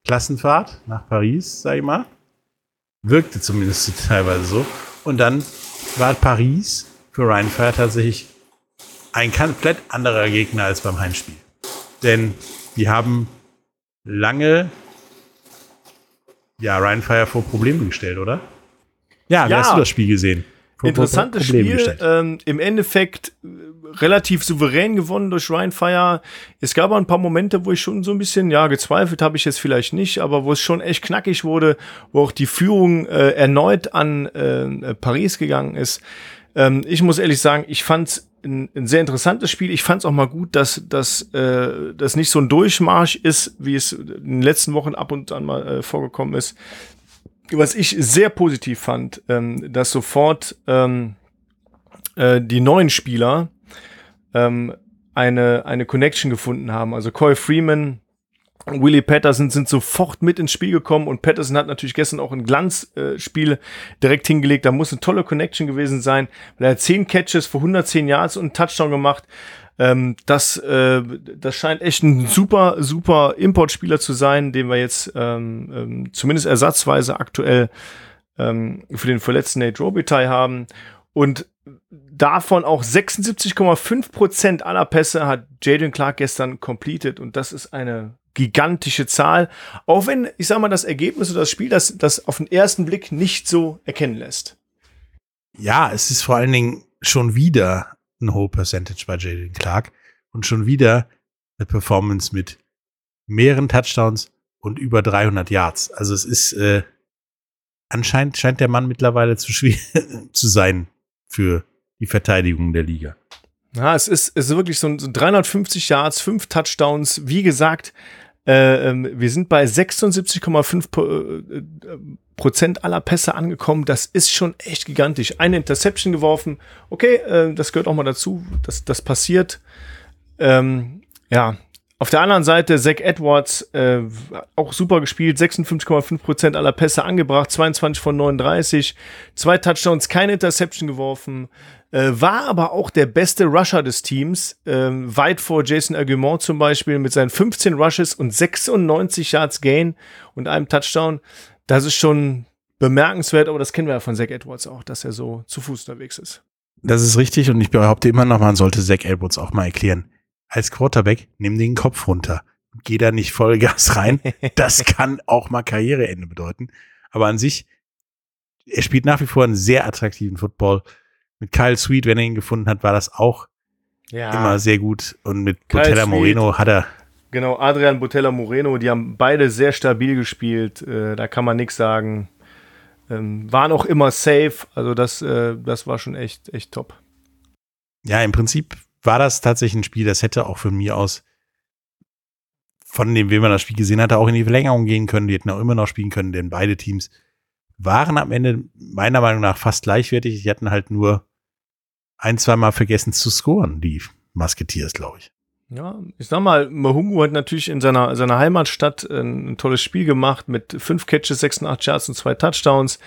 Klassenfahrt nach Paris, sag ich mal. Wirkte zumindest teilweise so. Und dann war Paris für Ryan Fire tatsächlich ein komplett anderer Gegner als beim Heimspiel. Denn die haben lange ja, Ryan Fire vor Probleme gestellt, oder? Ja, wie Ja. hast du das Spiel gesehen? Interessantes Probleme Spiel. Ähm, Im Endeffekt äh, relativ souverän gewonnen durch Ryan Fire. Es gab auch ein paar Momente, wo ich schon so ein bisschen, ja, gezweifelt habe ich jetzt vielleicht nicht, aber wo es schon echt knackig wurde, wo auch die Führung äh, erneut an äh, Paris gegangen ist. Ähm, ich muss ehrlich sagen, ich fand ein, ein sehr interessantes Spiel. Ich fand es auch mal gut, dass dass äh, das nicht so ein Durchmarsch ist, wie es in den letzten Wochen ab und an mal äh, vorgekommen ist. Was ich sehr positiv fand, ähm, dass sofort ähm, äh, die neuen Spieler ähm, eine, eine Connection gefunden haben. Also Coy Freeman, Willie Patterson sind sofort mit ins Spiel gekommen und Patterson hat natürlich gestern auch ein Glanzspiel äh, direkt hingelegt. Da muss eine tolle Connection gewesen sein, weil er hat 10 Catches für 110 Yards und einen Touchdown gemacht. Ähm, das, äh, das scheint echt ein super, super Importspieler zu sein, den wir jetzt ähm, ähm, zumindest ersatzweise aktuell ähm, für den verletzten Nate Robitaille haben. Und davon auch 76,5 Prozent aller Pässe hat Jaden Clark gestern completed. Und das ist eine gigantische Zahl. Auch wenn, ich sag mal, das Ergebnis oder das Spiel das, das auf den ersten Blick nicht so erkennen lässt. Ja, es ist vor allen Dingen schon wieder ein hohe Percentage bei Jaden Clark und schon wieder eine Performance mit mehreren Touchdowns und über 300 Yards. Also es ist äh, anscheinend scheint der Mann mittlerweile zu schwer zu sein für die Verteidigung der Liga. Ja, es ist, es ist wirklich so, so 350 Yards, 5 Touchdowns. Wie gesagt, äh, ähm, wir sind bei 76,5 Pro- äh, äh, Prozent aller Pässe angekommen. Das ist schon echt gigantisch. Eine Interception geworfen. Okay, äh, das gehört auch mal dazu. Das, das passiert. Ähm, ja. Auf der anderen Seite Zach Edwards, äh, auch super gespielt, 56,5 Prozent aller Pässe angebracht, 22 von 39, zwei Touchdowns, keine Interception geworfen, äh, war aber auch der beste Rusher des Teams, ähm, weit vor Jason Argumont zum Beispiel mit seinen 15 Rushes und 96 Yards Gain und einem Touchdown. Das ist schon bemerkenswert, aber das kennen wir ja von Zach Edwards auch, dass er so zu Fuß unterwegs ist. Das ist richtig und ich behaupte immer noch, man sollte Zach Edwards auch mal erklären. Als Quarterback, nimm den Kopf runter. Geh da nicht Vollgas rein. Das kann auch mal Karriereende bedeuten. Aber an sich, er spielt nach wie vor einen sehr attraktiven Football. Mit Kyle Sweet, wenn er ihn gefunden hat, war das auch Ja, immer sehr gut. Und mit Kyle Botella Sweet. Moreno hat er, Genau, Adrian Botella Moreno, die haben beide sehr stabil gespielt. Äh, da kann man nichts sagen. Ähm, waren auch immer safe. Also das, äh, das war schon echt, echt top. ja, im Prinzip war das tatsächlich ein Spiel, das hätte auch von mir aus, von dem, wie man das Spiel gesehen hatte, auch in die Verlängerung gehen können. Die hätten auch immer noch spielen können, denn beide Teams waren am Ende meiner Meinung nach fast gleichwertig. Die hatten halt nur ein, zweimal vergessen zu scoren, die Musketeers, glaube ich. Ja, ich sag mal, Mahungu hat natürlich in seiner, seiner Heimatstadt ein, ein tolles Spiel gemacht mit fünf Catches, 86 Yards und zwei Touchdowns.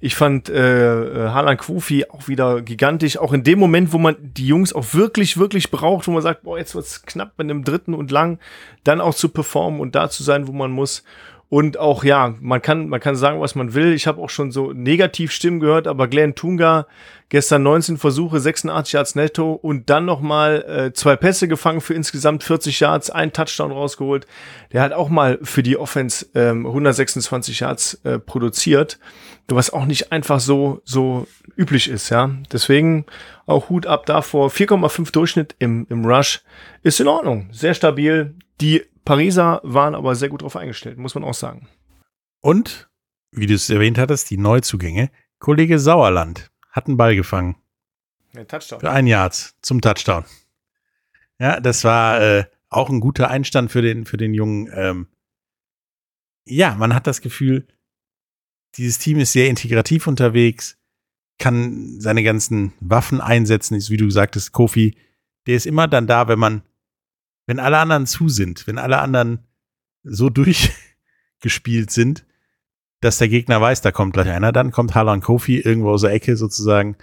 Ich fand äh, äh, Harlan Quofi auch wieder gigantisch, auch in dem Moment, wo man die Jungs auch wirklich, wirklich braucht, wo man sagt, boah, jetzt wird's knapp mit einem dritten und lang, dann auch zu performen und da zu sein, wo man muss. Und auch, ja, man kann, man kann sagen, was man will. Ich habe auch schon so Negativstimmen gehört, aber Glenn Tunga gestern 19 Versuche, 86 Yards netto und dann noch mal äh, zwei Pässe gefangen für insgesamt 40 Yards, ein Touchdown rausgeholt. Der hat auch mal für die Offense ähm, 126 Yards äh, produziert, was auch nicht einfach so so üblich ist, ja. Deswegen auch Hut ab davor. 4,5 Durchschnitt im, im Rush ist in Ordnung, sehr stabil. Die Pariser waren aber sehr gut drauf eingestellt, muss man auch sagen. Und, wie du es erwähnt hattest, die Neuzugänge. Kollege Sauerland hat einen Ball gefangen. Ein Touchdown. Für ein Yard zum Touchdown. Ja, das war äh, auch ein guter Einstand für den, für den Jungen. Ähm, ja, man hat das Gefühl, dieses Team ist sehr integrativ unterwegs, kann seine ganzen Waffen einsetzen, ist, wie du sagtest, Kofi, der ist immer dann da, wenn man, wenn alle anderen zu sind, wenn alle anderen so durchgespielt sind, dass der Gegner weiß, da kommt gleich einer, dann kommt Harlan Kofi irgendwo aus der Ecke sozusagen,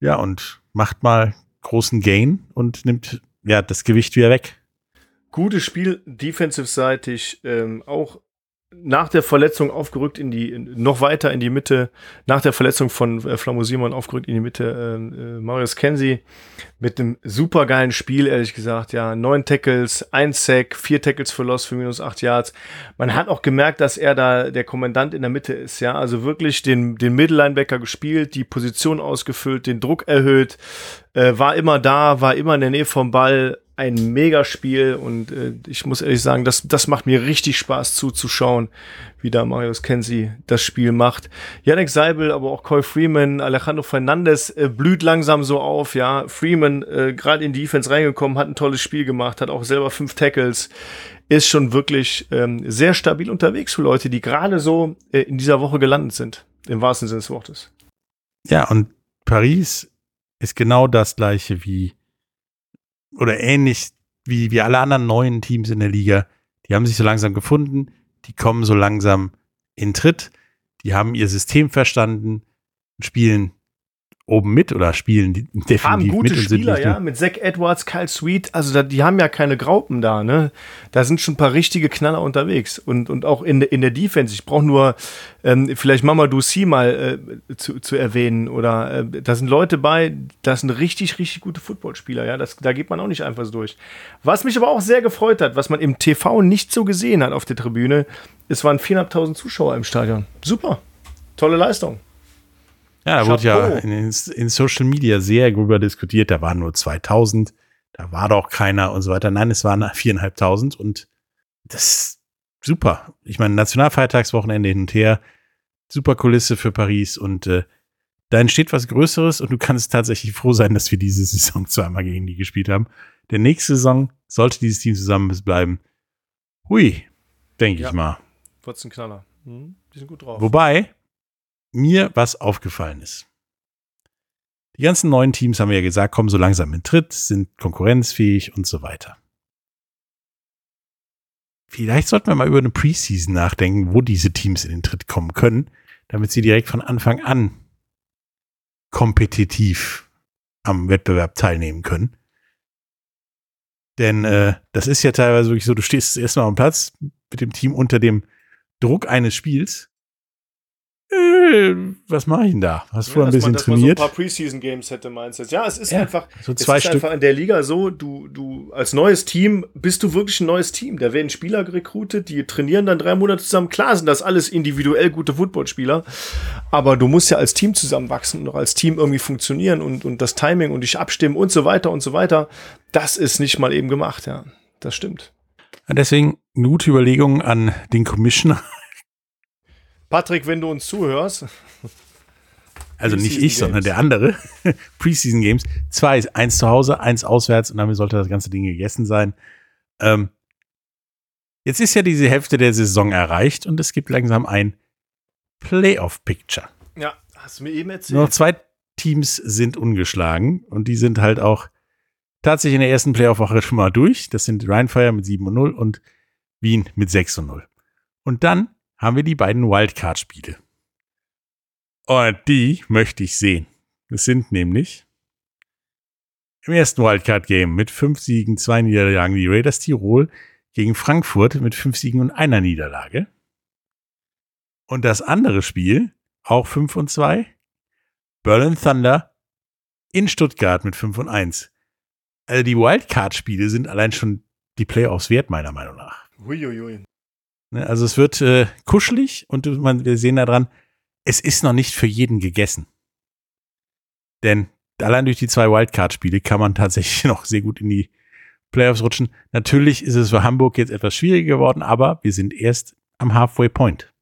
ja, und macht mal großen Gain und nimmt ja das Gewicht wieder weg. Gutes Spiel, defensive-seitig, ähm, auch nach der Verletzung aufgerückt in die, noch weiter in die Mitte, nach der Verletzung von äh, Flamo Simon aufgerückt in die Mitte, äh, äh, Marius Kenzie mit einem supergeilen Spiel, ehrlich gesagt, ja, neun Tackles, ein Sack, vier Tackles für Loss für minus acht Yards. Man hat auch gemerkt, dass er da der Kommandant in der Mitte ist, ja, also wirklich den, den Mittellinebacker gespielt, die Position ausgefüllt, den Druck erhöht, äh, war immer da, war immer in der Nähe vom Ball, ein Megaspiel und äh, ich muss ehrlich sagen, das, das macht mir richtig Spaß zuzuschauen, wie da Marius Kensi das Spiel macht. Yannick Seibel, aber auch Coy Freeman, Alejandro Fernandez äh, blüht langsam so auf, ja. Freeman äh, gerade in die Defense reingekommen, hat ein tolles Spiel gemacht, hat auch selber fünf Tackles, ist schon wirklich ähm, sehr stabil unterwegs für Leute, die gerade so äh, in dieser Woche gelandet sind, im wahrsten Sinne des Wortes. Ja, und Paris ist genau das gleiche wie oder ähnlich wie, wie alle anderen neuen Teams in der Liga. Die haben sich so langsam gefunden, die kommen so langsam in Tritt, die haben ihr System verstanden, spielen oben mit oder spielen die definitiv haben gute mit Spieler, ja, mit Zach Edwards, Kyle Sweet, also da, die haben ja keine Graupen da, ne? Da sind schon ein paar richtige Knaller unterwegs und, und auch in, in der Defense. Ich brauche nur ähm, vielleicht Mamadou Si mal äh, zu, zu erwähnen oder äh, da sind Leute bei, das sind richtig, richtig gute Footballspieler, ja, das, da geht man auch nicht einfach so durch. Was mich aber auch sehr gefreut hat, was man im TV nicht so gesehen hat auf der Tribüne, es waren 4.500 Zuschauer im Stadion. Super, tolle Leistung. Ja, da wurde ja in, in Social Media sehr drüber diskutiert. Da waren nur 2000, da war doch keiner und so weiter. Nein, es waren 4.500 und das ist super. Ich meine, Nationalfeiertagswochenende hin und her, super Kulisse für Paris und äh, da entsteht was Größeres und du kannst tatsächlich froh sein, dass wir diese Saison zweimal gegen die gespielt haben. Der nächste Saison sollte dieses Team zusammen bleiben. Hui, denke Ja. ich mal. Wird's ein Knaller. Hm, die sind gut drauf. Wobei mir was aufgefallen ist. Die ganzen neuen Teams haben wir ja gesagt, kommen so langsam in Tritt, sind konkurrenzfähig und so weiter. Vielleicht sollten wir mal über eine Preseason nachdenken, wo diese Teams in den Tritt kommen können, damit sie direkt von Anfang an kompetitiv am Wettbewerb teilnehmen können. Denn äh, das ist ja teilweise wirklich so, du stehst erstmal am Platz mit dem Team unter dem Druck eines Spiels. Äh, was mache ich denn da? Hast vorher ein dass man- bisschen man trainiert? so ein paar Preseason-Games hätte, meinst du jetzt? Ja, es ist Ja, einfach, so es zwei ist Stück. einfach in der Liga so, du, du als neues Team bist du wirklich ein neues Team. Da werden Spieler gerekrutet, die trainieren dann drei Monate zusammen. Klar sind das alles individuell gute Footballspieler, aber du musst ja als Team zusammenwachsen und auch als Team irgendwie funktionieren und, und das Timing und dich abstimmen und so weiter und so weiter. Das ist nicht mal eben gemacht, ja. Das stimmt. Deswegen eine gute Überlegung an den Commissioner. Patrick, wenn du uns zuhörst, Also nicht ich, sondern der andere. Preseason Games. Zwei, eins zu Hause, eins auswärts und damit sollte das ganze Ding gegessen sein. Ähm, jetzt ist ja diese Hälfte der Saison erreicht und es gibt langsam ein Playoff-Picture. ja, hast du mir eben erzählt. Nur noch zwei Teams sind ungeschlagen und die sind halt auch tatsächlich in der ersten Playoff-Woche schon mal durch. Das sind Rheinfire mit 7 und 0 und Wien mit 6 und 0. Und dann haben wir die beiden Wildcard-Spiele. Und die möchte ich sehen. Es sind nämlich im ersten Wildcard-Game mit fünf Siegen, zwei Niederlagen die Raiders Tirol gegen Frankfurt mit fünf Siegen und einer Niederlage. Und das andere Spiel, auch 5 und 2, Berlin Thunder in Stuttgart mit 5 und 1. Also die Wildcard-Spiele sind allein schon die Playoffs wert, meiner Meinung nach. Huiuiui. Ne, Also es wird äh, kuschelig und man, wir sehen daran, es ist noch nicht für jeden gegessen. Denn allein durch die zwei Wildcard-Spiele kann man tatsächlich noch sehr gut in die Playoffs rutschen. Natürlich ist es für Hamburg jetzt etwas schwieriger geworden, aber wir sind erst am Halfway Point.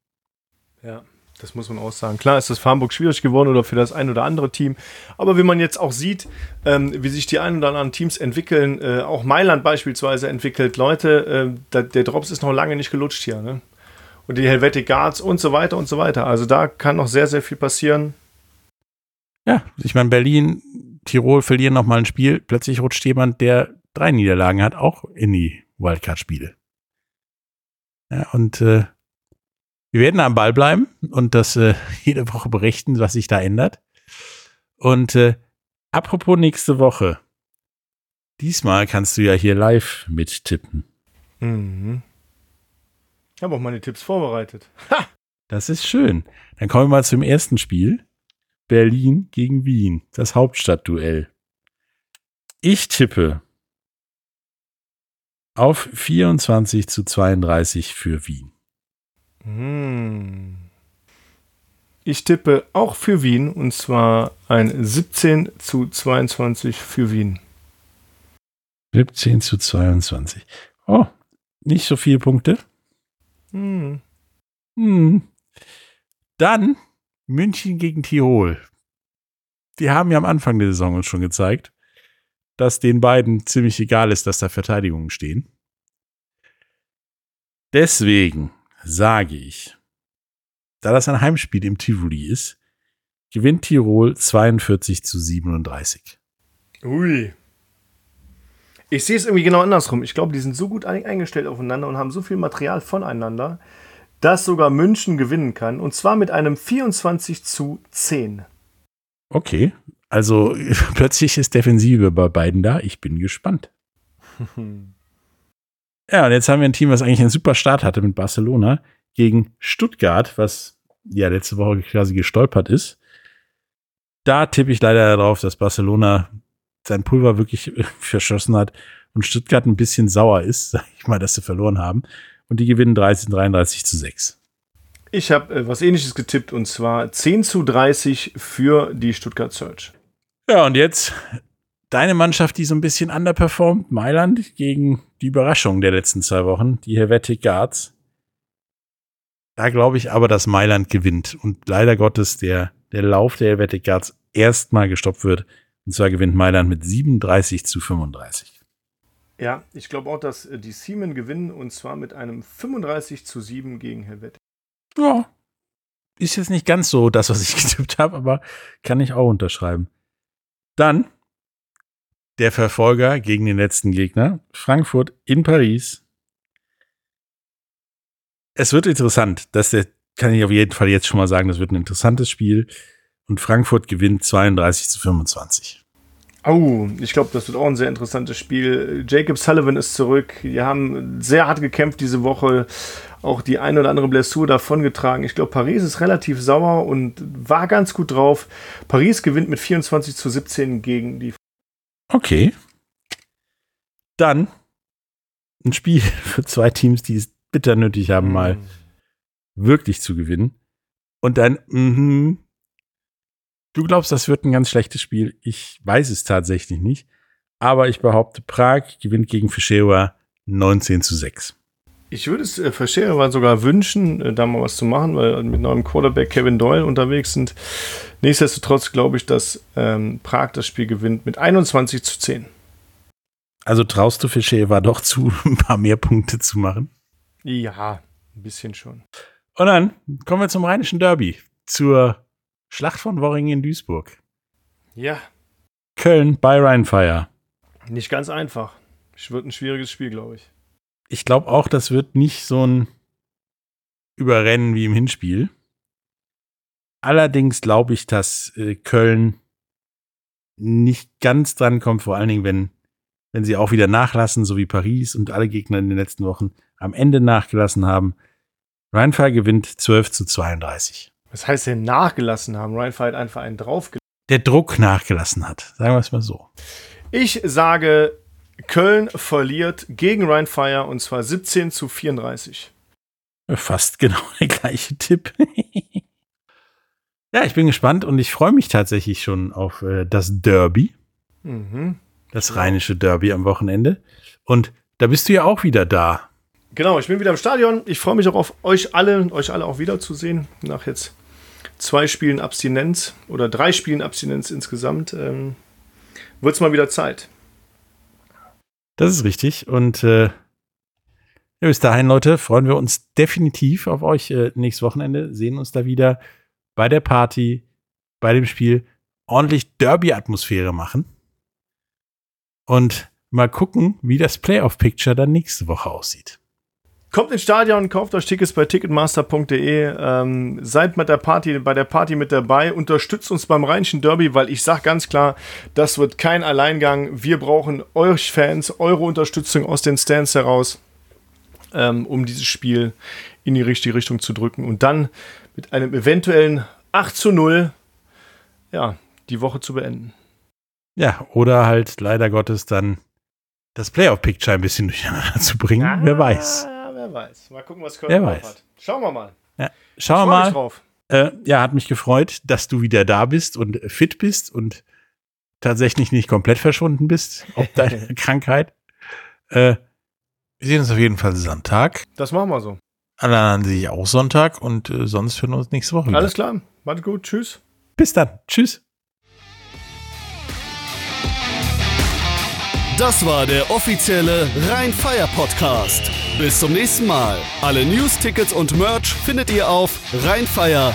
Das muss man auch sagen. Klar ist das für Hamburg schwierig geworden oder für das ein oder andere Team. Aber wenn man jetzt auch sieht, ähm, wie sich die ein oder anderen Teams entwickeln, äh, auch Mailand beispielsweise entwickelt, Leute, äh, da, der Drops ist noch lange nicht gelutscht hier. Ne? Und die Helvetic Guards und so weiter und so weiter. Also da kann noch sehr, sehr viel passieren. Ja, ich meine, Berlin, Tirol verlieren nochmal ein Spiel. Plötzlich rutscht jemand, der drei Niederlagen hat, auch in die Wildcard-Spiele. Ja, und äh, wir werden am Ball bleiben und das äh, jede Woche berichten, was sich da ändert. Und äh, apropos nächste Woche. Diesmal kannst du ja hier live mittippen. Mhm. Ich habe auch meine Tipps vorbereitet. Ha! Das ist schön. Dann kommen wir mal zum ersten Spiel. Berlin gegen Wien, das Hauptstadtduell. Ich tippe auf 24 zu 32 für Wien. Hm. Ich tippe auch für Wien und zwar ein 17 zu 22 für Wien. 17 zu 22. Oh, nicht so viele Punkte. Hm. Hm. Dann München gegen Tirol. Die haben ja am Anfang der Saison uns schon gezeigt, dass den beiden ziemlich egal ist, dass da Verteidigungen stehen. Deswegen sage ich, da das ein Heimspiel im Tivoli ist, gewinnt Tirol 42 zu 37. Ui. Ich sehe es irgendwie genau andersrum. Ich glaube, die sind so gut eingestellt aufeinander und haben so viel Material voneinander, dass sogar München gewinnen kann. Und zwar mit einem 24 zu 10. Okay, also plötzlich ist Defensive bei beiden da. Ich bin gespannt. ja, und jetzt haben wir ein Team, was eigentlich einen super Start hatte mit Barcelona gegen Stuttgart, was ja letzte Woche quasi gestolpert ist. Da tippe ich leider darauf, dass Barcelona sein Pulver wirklich verschossen hat und Stuttgart ein bisschen sauer ist, sag ich mal, dass sie verloren haben. Und die gewinnen 13, 33 zu 6. Ich habe äh, was ähnliches getippt und zwar 10 zu 30 für die Stuttgart Search. Ja, und jetzt deine Mannschaft, die so ein bisschen underperformt, Mailand gegen die Überraschung der letzten zwei Wochen, die Helvetic Guards. Da glaube ich aber, dass Mailand gewinnt und leider Gottes der, der Lauf der Helvetic Guards erstmal gestoppt wird. Und zwar gewinnt Mailand mit 37 zu 35. Ja, ich glaube auch, dass äh, die Siemen gewinnen und zwar mit einem 35 zu 7 gegen Helvetic. Ja, ist jetzt nicht ganz so das, was ich getippt habe, aber kann ich auch unterschreiben. Dann der Verfolger gegen den letzten Gegner, Frankfurt in Paris. Es wird interessant. Das kann ich auf jeden Fall jetzt schon mal sagen. Das wird ein interessantes Spiel. Und Frankfurt gewinnt 32 zu 25. Oh, ich glaube, das wird auch ein sehr interessantes Spiel. Jacob Sullivan ist zurück. Die haben sehr hart gekämpft diese Woche. Auch die ein oder andere Blessur davongetragen. Ich glaube, Paris ist relativ sauer und war ganz gut drauf. Paris gewinnt mit 24 zu 17 gegen die. Okay. Dann ein Spiel für zwei Teams, die es bitter nötig haben, mal wirklich zu gewinnen. Und dann, mhm, Du glaubst, das wird ein ganz schlechtes Spiel. Ich weiß es tatsächlich nicht. Aber ich behaupte, Prag gewinnt gegen Fischewa 19 zu 6. Ich würde es äh, Fischewa sogar wünschen, äh, da mal was zu machen, weil mit neuem Quarterback Kevin Doyle unterwegs sind. Nichtsdestotrotz glaube ich, dass ähm, Prag das Spiel gewinnt mit 21 zu 10. Also traust du Fischewa doch zu, ein paar mehr Punkte zu machen? Ja, ein bisschen schon. Und dann kommen wir zum Rheinischen Derby. Zur Schlacht von Worringen in Duisburg. Ja. Köln bei Rheinfire. Nicht ganz einfach. Es wird ein schwieriges Spiel, glaube ich. Ich glaube auch, das wird nicht so ein Überrennen wie im Hinspiel. Allerdings glaube ich, dass äh, Köln nicht ganz dran kommt, vor allen Dingen, wenn, wenn sie auch wieder nachlassen, so wie Paris und alle Gegner in den letzten Wochen am Ende nachgelassen haben. Rheinfire gewinnt 12 zu 32. Was heißt denn nachgelassen haben? Ryan Fight einfach einen drauf. Der Druck nachgelassen hat. Sagen wir es mal so. Ich sage, Köln verliert gegen Ryan Fire und zwar 17 zu 34. Fast genau der gleiche Tipp. ja, ich bin gespannt und ich freue mich tatsächlich schon auf äh, das Derby. Mhm. Das rheinische Derby am Wochenende. Und da bist du ja auch wieder da. Genau, ich bin wieder im Stadion. Ich freue mich auch auf euch alle, euch alle auch wiederzusehen nach jetzt zwei Spielen Abstinenz oder drei Spielen Abstinenz insgesamt, ähm, wird es mal wieder Zeit. Das ist richtig. Und äh, bis dahin, Leute, freuen wir uns definitiv auf euch äh, nächstes Wochenende. Sehen uns da wieder bei der Party, bei dem Spiel. Ordentlich Derby-Atmosphäre machen. Und mal gucken, wie das Playoff-Picture dann nächste Woche aussieht. Kommt ins Stadion, kauft euch Tickets bei ticketmaster.de, ähm, seid mit der Party, bei der Party mit dabei, unterstützt uns beim Rheinischen Derby, weil ich sage ganz klar, das wird kein Alleingang. Wir brauchen euch Fans, eure Unterstützung aus den Stands heraus, ähm, um dieses Spiel in die richtige Richtung zu drücken und dann mit einem eventuellen 8 zu 0 ja, die Woche zu beenden. Ja, oder halt leider Gottes dann das Playoff-Picture ein bisschen durcheinander zu bringen. Ah, wer weiß. Wer weiß. Mal gucken, was Köln wer weiß. hat. Schauen wir mal. Ja, schauen wir mal. Drauf. Äh, ja, hat mich gefreut, dass du wieder da bist und fit bist und tatsächlich nicht komplett verschwunden bist, ob deine Krankheit. Äh, wir sehen uns auf jeden Fall Sonntag. Das machen wir so. Alle anderen sehe ich auch Sonntag und äh, sonst hören wir uns nächste Woche. Wieder. Alles klar. Macht gut. Tschüss. Bis dann. Tschüss. Das war der offizielle Rhein-Fire Podcast. Bis zum nächsten Mal. Alle News, Tickets und Merch findet ihr auf rheinfire.de.